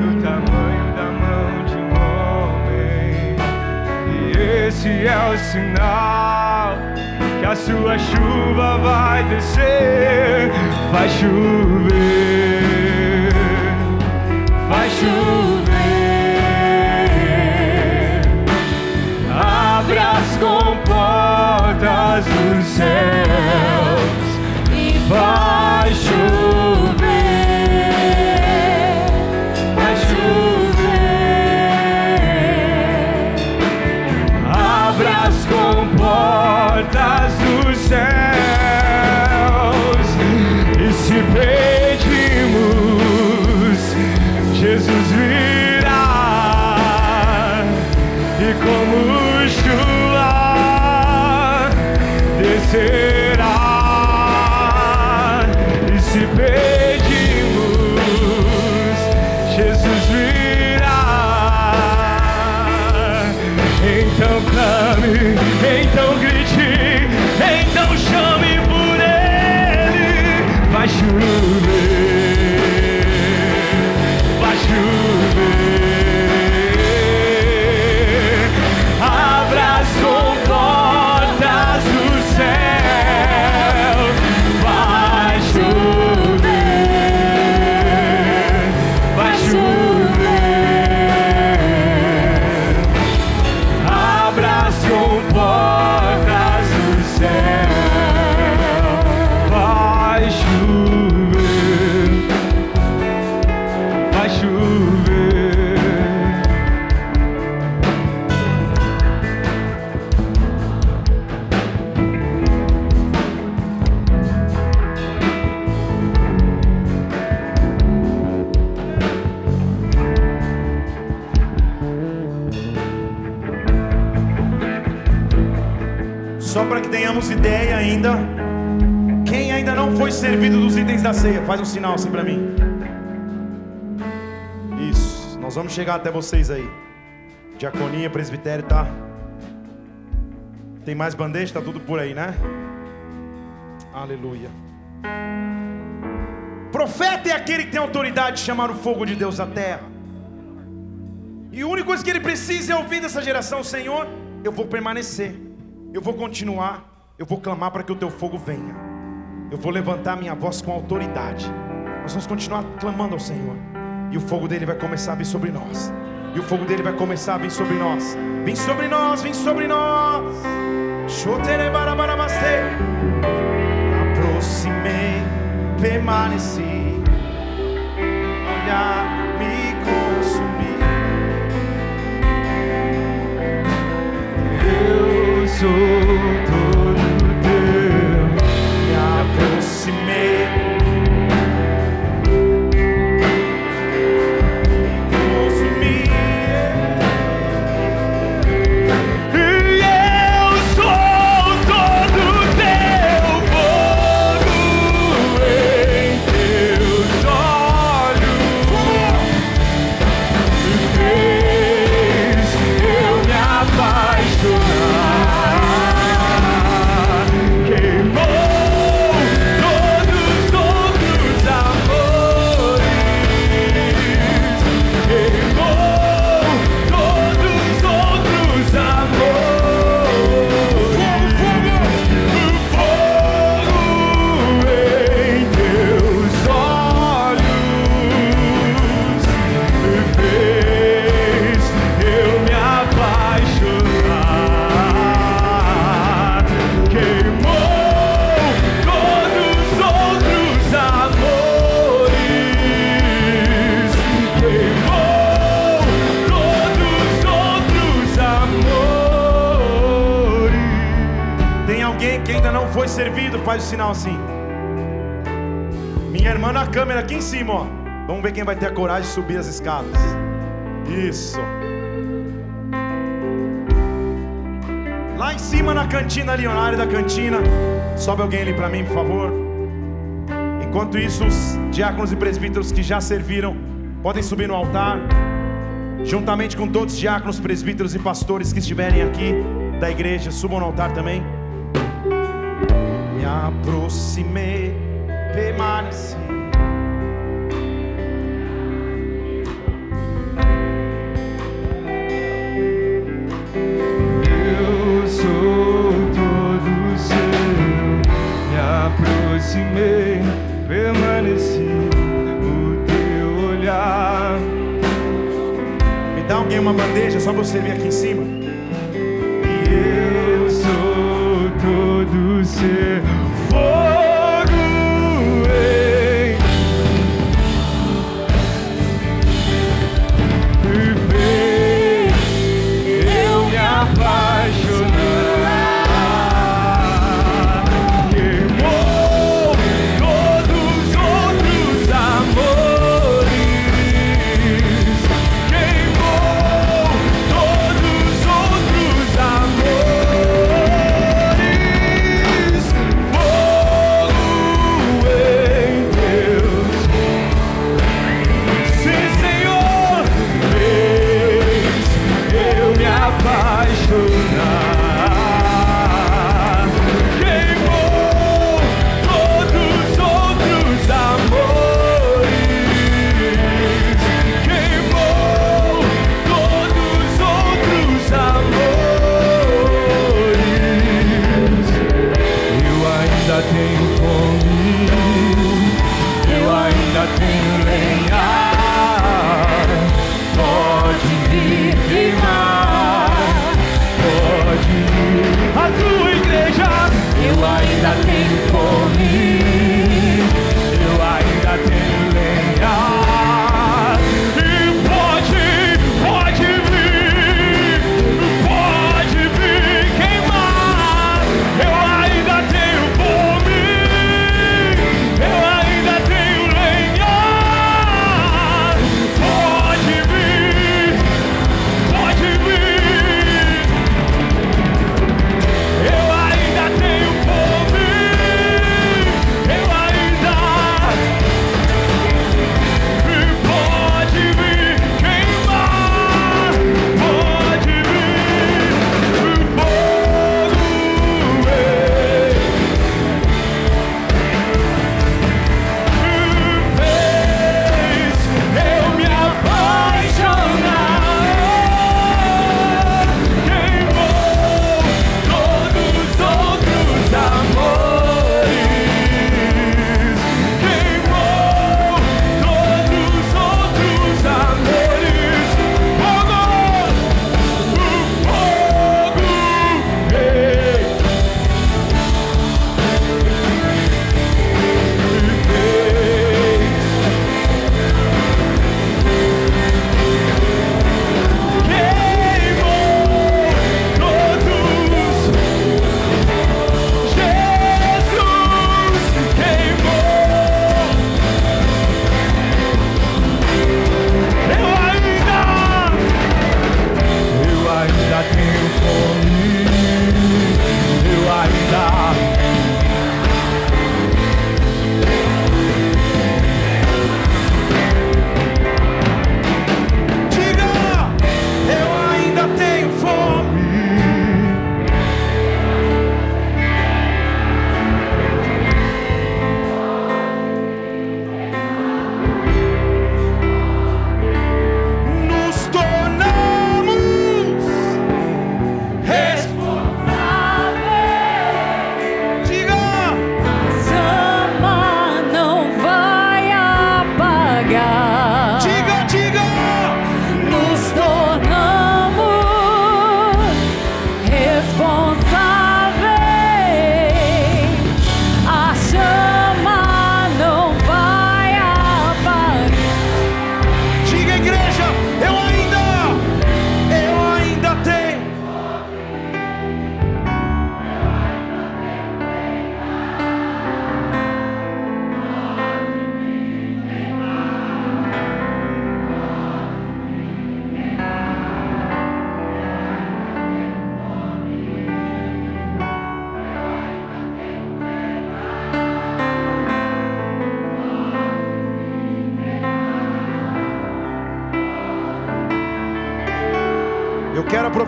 do tamanho da mão de um homem. E esse é o sinal que a sua chuva vai descer. Vai chover, vai chover. Abra as comportas dos céus e vai chover, sinal assim para mim. Isso, nós vamos chegar até vocês aí. Diaconia, presbitério, tá? Tem mais bandeja? Tá tudo por aí, né? Aleluia. Profeta é aquele que tem autoridade de chamar o fogo de Deus à terra. E a única coisa que ele precisa é ouvir dessa geração, Senhor, eu vou permanecer, eu vou continuar, eu vou clamar para que o teu fogo venha. Eu vou levantar minha voz com autoridade. Nós vamos continuar clamando ao Senhor. E o fogo dele vai começar a vir sobre nós. E o fogo dele vai começar a vir sobre nós. Vem sobre nós, vem sobre nós. Aproximei, permaneci. Olhar, me consumir. Eu sou Faz o sinal assim. Minha irmã na câmera aqui em cima, ó. Vamos ver quem vai ter a coragem de subir as escadas. Isso. Lá em cima na cantina ali, na área da cantina. Sobe alguém ali para mim, por favor. Enquanto isso, os diáconos e presbíteros que já serviram podem subir no altar. Juntamente com todos os diáconos, presbíteros e pastores que estiverem aqui da igreja, subam no altar também. Me aproximei, permaneci. Eu sou todo seu, me aproximei, permaneci o teu olhar. Me dá alguém uma bandeja só eu servir aqui em cima. E eu sou todo seu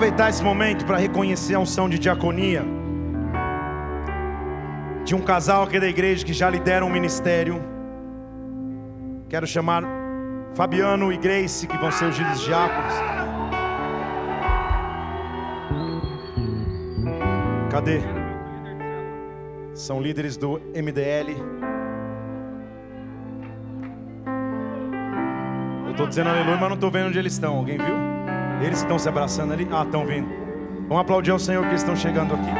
aproveitar esse momento para reconhecer a unção de diaconia de um casal aqui da igreja que já lidera um ministério. Quero chamar Fabiano e Grace, que vão ser os líderes diáconos. Cadê? São líderes do MDL. Eu estou dizendo aleluia, mas não estou vendo onde eles estão. Alguém viu? Eles que estão se abraçando ali. Ah, estão vindo. Vamos aplaudir ao Senhor que estão chegando aqui.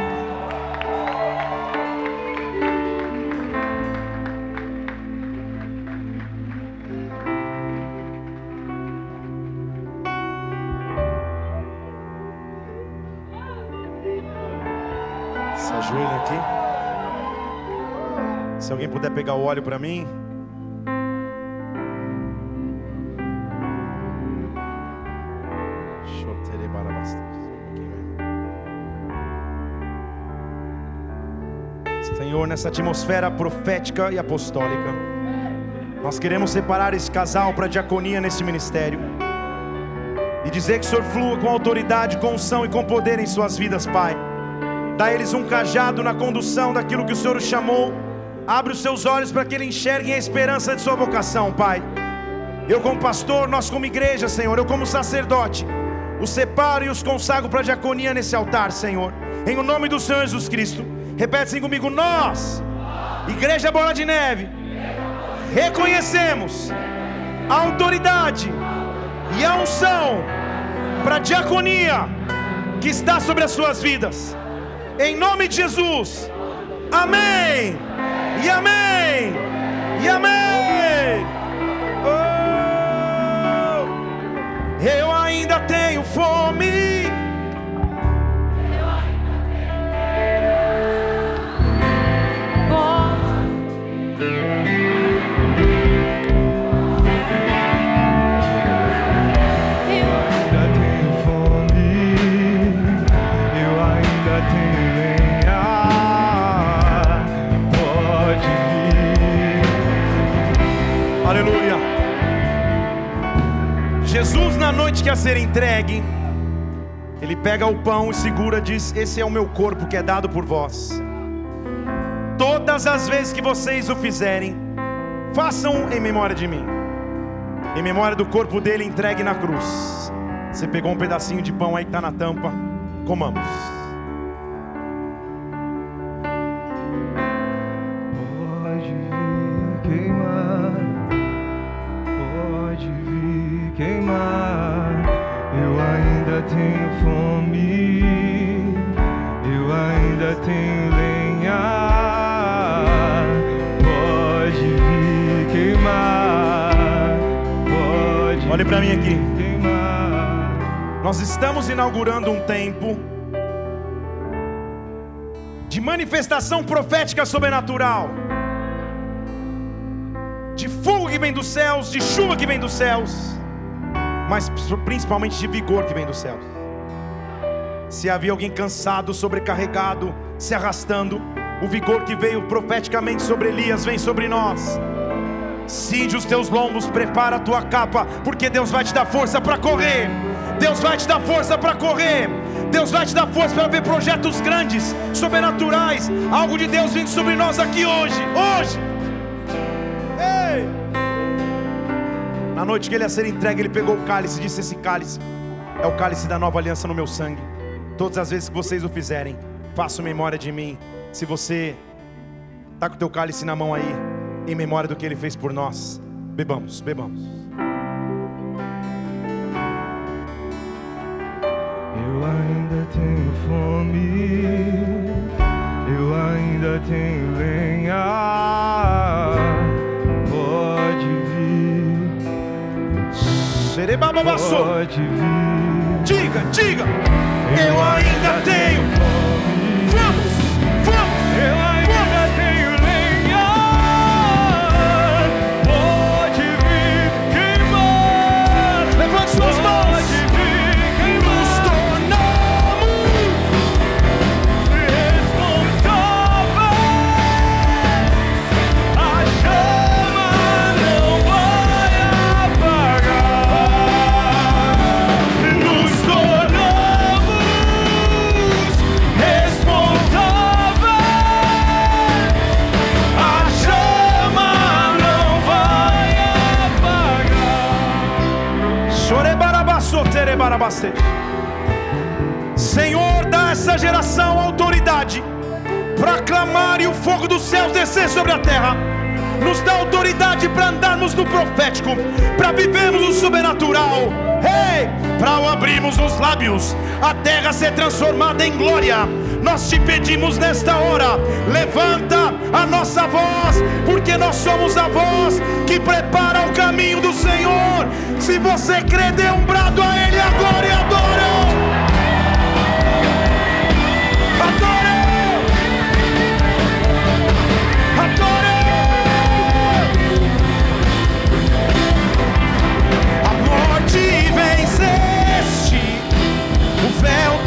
Se aqui. Se alguém puder pegar o óleo para mim. Nessa atmosfera profética e apostólica, nós queremos separar esse casal para diaconia nesse ministério e dizer que o Senhor flua com autoridade, com unção e com poder em suas vidas, Pai. Dá a eles um cajado na condução daquilo que o Senhor os chamou. Abre os seus olhos para que eles enxerguem a esperança de sua vocação, Pai. Eu, como pastor, nós, como igreja, Senhor, eu, como sacerdote, os separo e os consagro para a diaconia nesse altar, Senhor. Em o nome do Senhor Jesus Cristo. Repete assim comigo: Nós, Igreja Bola de Neve, reconhecemos a autoridade e a unção para a diaconia que está sobre as suas vidas. Em nome de Jesus, Amém. E amém. E amém. Oh, eu ainda tenho fome. Na noite que ia ser entregue, ele pega o pão e segura diz: Esse é o meu corpo que é dado por vós. Todas as vezes que vocês o fizerem, façam em memória de mim, em memória do corpo dele entregue na cruz. Você pegou um pedacinho de pão aí que está na tampa, comamos. Nós estamos inaugurando um tempo de manifestação profética sobrenatural, de fogo que vem dos céus, de chuva que vem dos céus, mas principalmente de vigor que vem dos céus. Se havia alguém cansado, sobrecarregado, se arrastando, o vigor que veio profeticamente sobre Elias vem sobre nós. Cinge os teus lombos, prepara a tua capa, porque Deus vai te dar força para correr. Deus vai te dar força para correr. Deus vai te dar força para ver projetos grandes, sobrenaturais. Algo de Deus vindo sobre nós aqui hoje. Hoje. Ei! Na noite que ele ia ser entregue, ele pegou o cálice e disse: Esse cálice é o cálice da nova aliança no meu sangue. Todas as vezes que vocês o fizerem, façam memória de mim. Se você está com o teu cálice na mão aí, em memória do que ele fez por nós, bebamos, bebamos. Eu ainda tenho fome, eu ainda tenho lenha. Pode vir, Serebababaçô. pode vir. Diga, diga. Eu ainda tenho. Vamos, vamos. Eu ainda tenho lenha. Pode vir queimar. Levante suas mãos. Senhor, dá a essa geração autoridade para clamar e o fogo dos céus descer sobre a terra. Nos dá autoridade para andarmos no profético, para vivermos o sobrenatural. Ei, para abrirmos os lábios, a terra ser transformada em glória. Nós te pedimos nesta hora, levanta a nossa voz, porque nós somos a voz que prepara o caminho do Senhor. Se você crê, dê um brado a Ele agora e adora. Morte venceste, o véu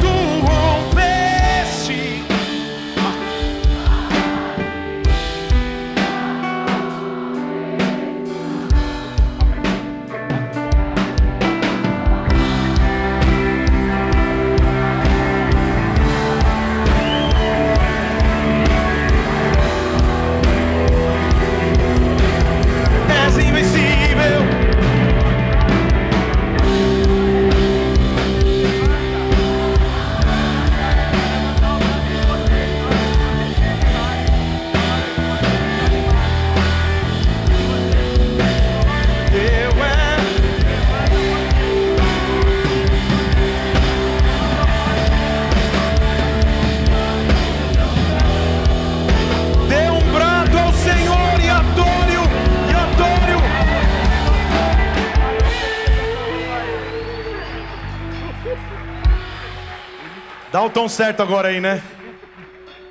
Dá o tom certo agora aí, né?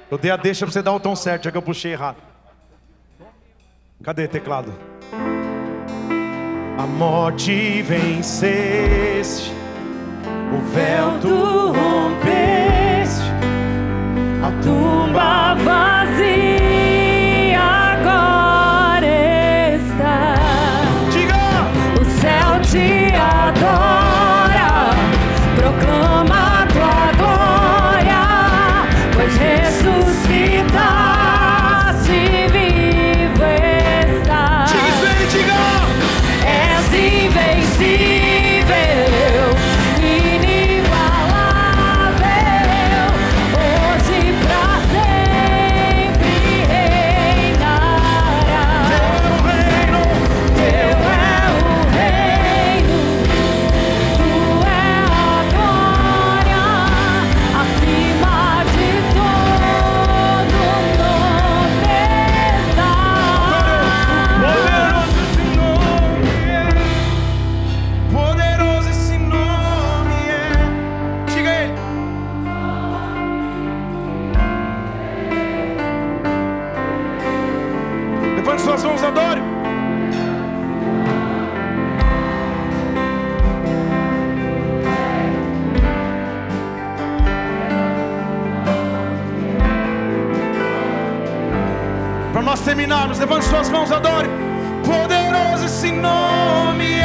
Eu dei a deixa pra você dar o tom certo, já que eu puxei errado. Cadê teclado? A morte venceste, o véu tu rompeste, a tumba Teodoro. Para nós terminarmos, levante suas mãos, adore. Poderoso esse nome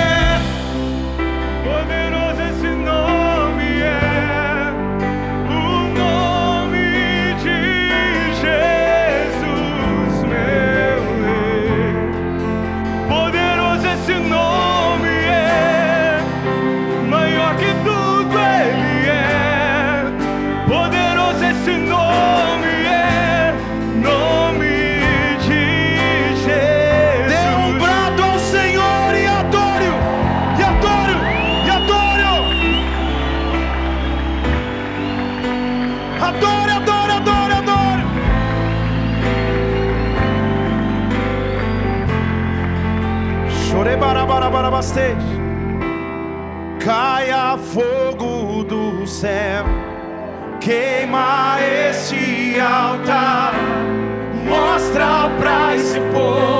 vocês. Caia fogo do céu, queima esse altar, mostra pra esse povo.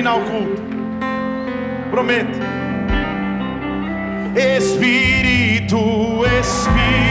Terminar o culto. Prometo. Espírito, Espírito.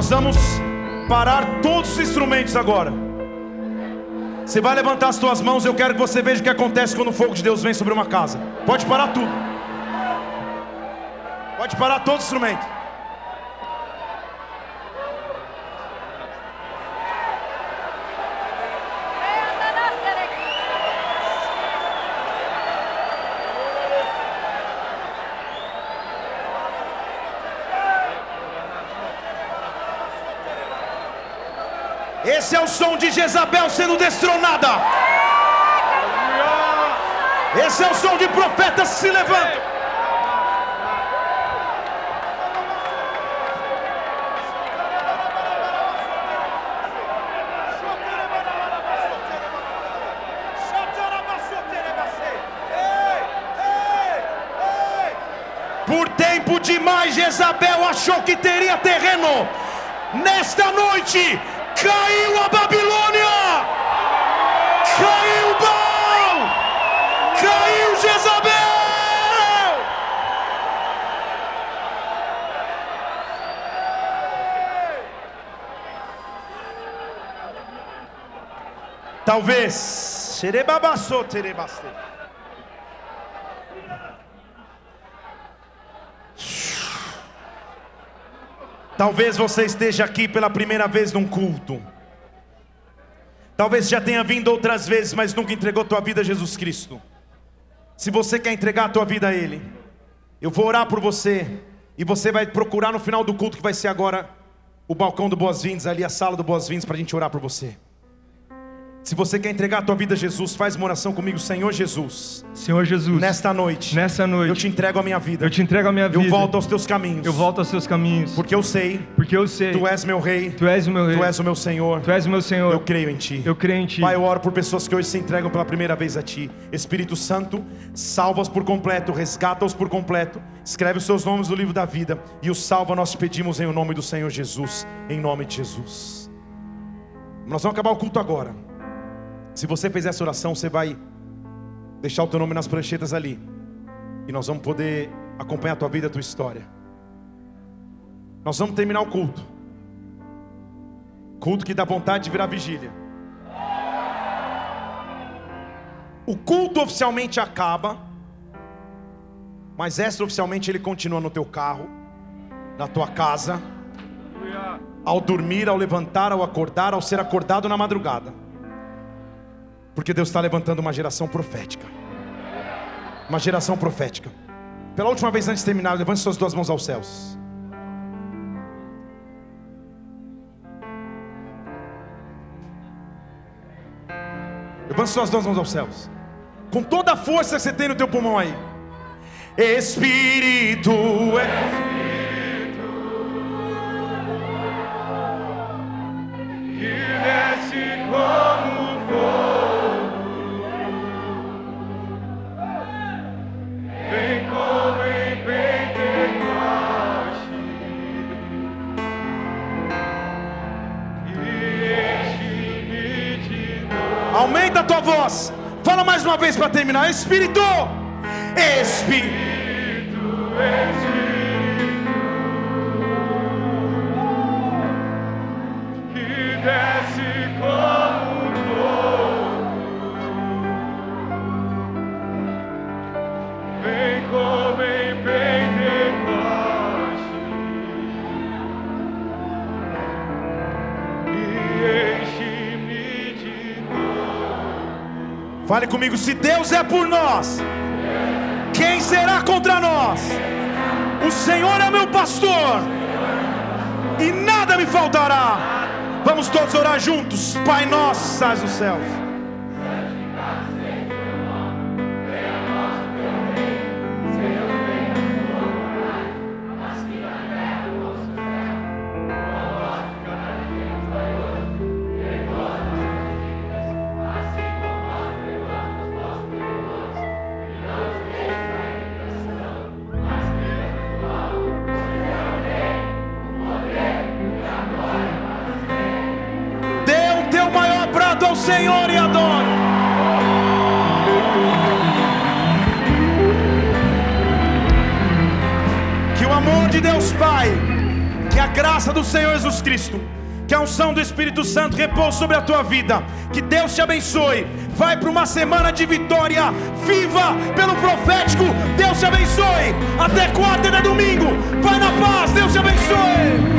Nós vamos parar todos os instrumentos agora. Você vai levantar as tuas mãos, eu quero que você veja o que acontece quando o fogo de Deus vem sobre uma casa. Pode parar tudo. Pode parar todos os Esse é o som de Jezabel sendo destronada. Esse é o som de profetas se levantam. Por tempo demais, Jezabel achou que teria terreno. Nesta noite, caiu a Babilônia, caiu Baal, caiu Jezabel. Talvez, Xerebabaçô, terebaçê. Talvez você esteja aqui pela primeira vez num culto. Talvez já tenha vindo outras vezes, mas nunca entregou tua vida a Jesus Cristo. Se você quer entregar a tua vida a Ele, eu vou orar por você e você vai procurar no final do culto que vai ser agora o balcão do Boas-Vindas, ali a sala do Boas-Vindas para a gente orar por você. Se você quer entregar a tua vida a Jesus, faz uma oração comigo, Senhor Jesus. Senhor Jesus, Nesta noite, nessa noite, eu te entrego a minha vida. eu te entrego a minha vida. Eu volto aos teus caminhos. Eu volto aos seus caminhos. Porque eu sei, Porque eu sei. tu és meu rei, Tu és o meu rei. tu és o meu Senhor. Tu és o meu Senhor. Eu creio em ti. Eu creio em ti. Pai, eu oro por pessoas que hoje se entregam pela primeira vez a ti. Espírito Santo, salva-os por completo, resgata-os por completo. Escreve os seus nomes no livro da vida e os salva, nós te pedimos em nome do Senhor Jesus, em nome de Jesus. Nós vamos acabar o culto agora. Se você fez essa oração, você vai deixar o teu nome nas pranchetas ali. E nós vamos poder acompanhar a tua vida, a tua história. Nós vamos terminar o culto. Culto que dá vontade de virar vigília. O culto oficialmente acaba, mas extraoficialmente ele continua no teu carro, na tua casa, ao dormir, ao levantar, ao acordar, ao ser acordado na madrugada. Porque Deus está levantando uma geração profética. Uma geração profética. Pela última vez antes de terminar, levante suas duas mãos aos céus. Levante suas duas mãos aos céus. Com toda a força que você tem no teu pulmão aí. Espírito, Que aumenta a tua voz. Fala mais uma vez para terminar. Espírito, Espírito. Que desce Fale comigo, se Deus é por nós, quem será contra nós? O Senhor é meu pastor, e nada me faltará. Vamos todos orar juntos. Pai nosso, estás nos céus. Cristo. Que a unção do Espírito Santo repouse sobre a tua vida. Que Deus te abençoe. Vai para uma semana de vitória. Viva pelo profético. Deus te abençoe. Até quarta e até domingo. Vai na paz. Deus te abençoe.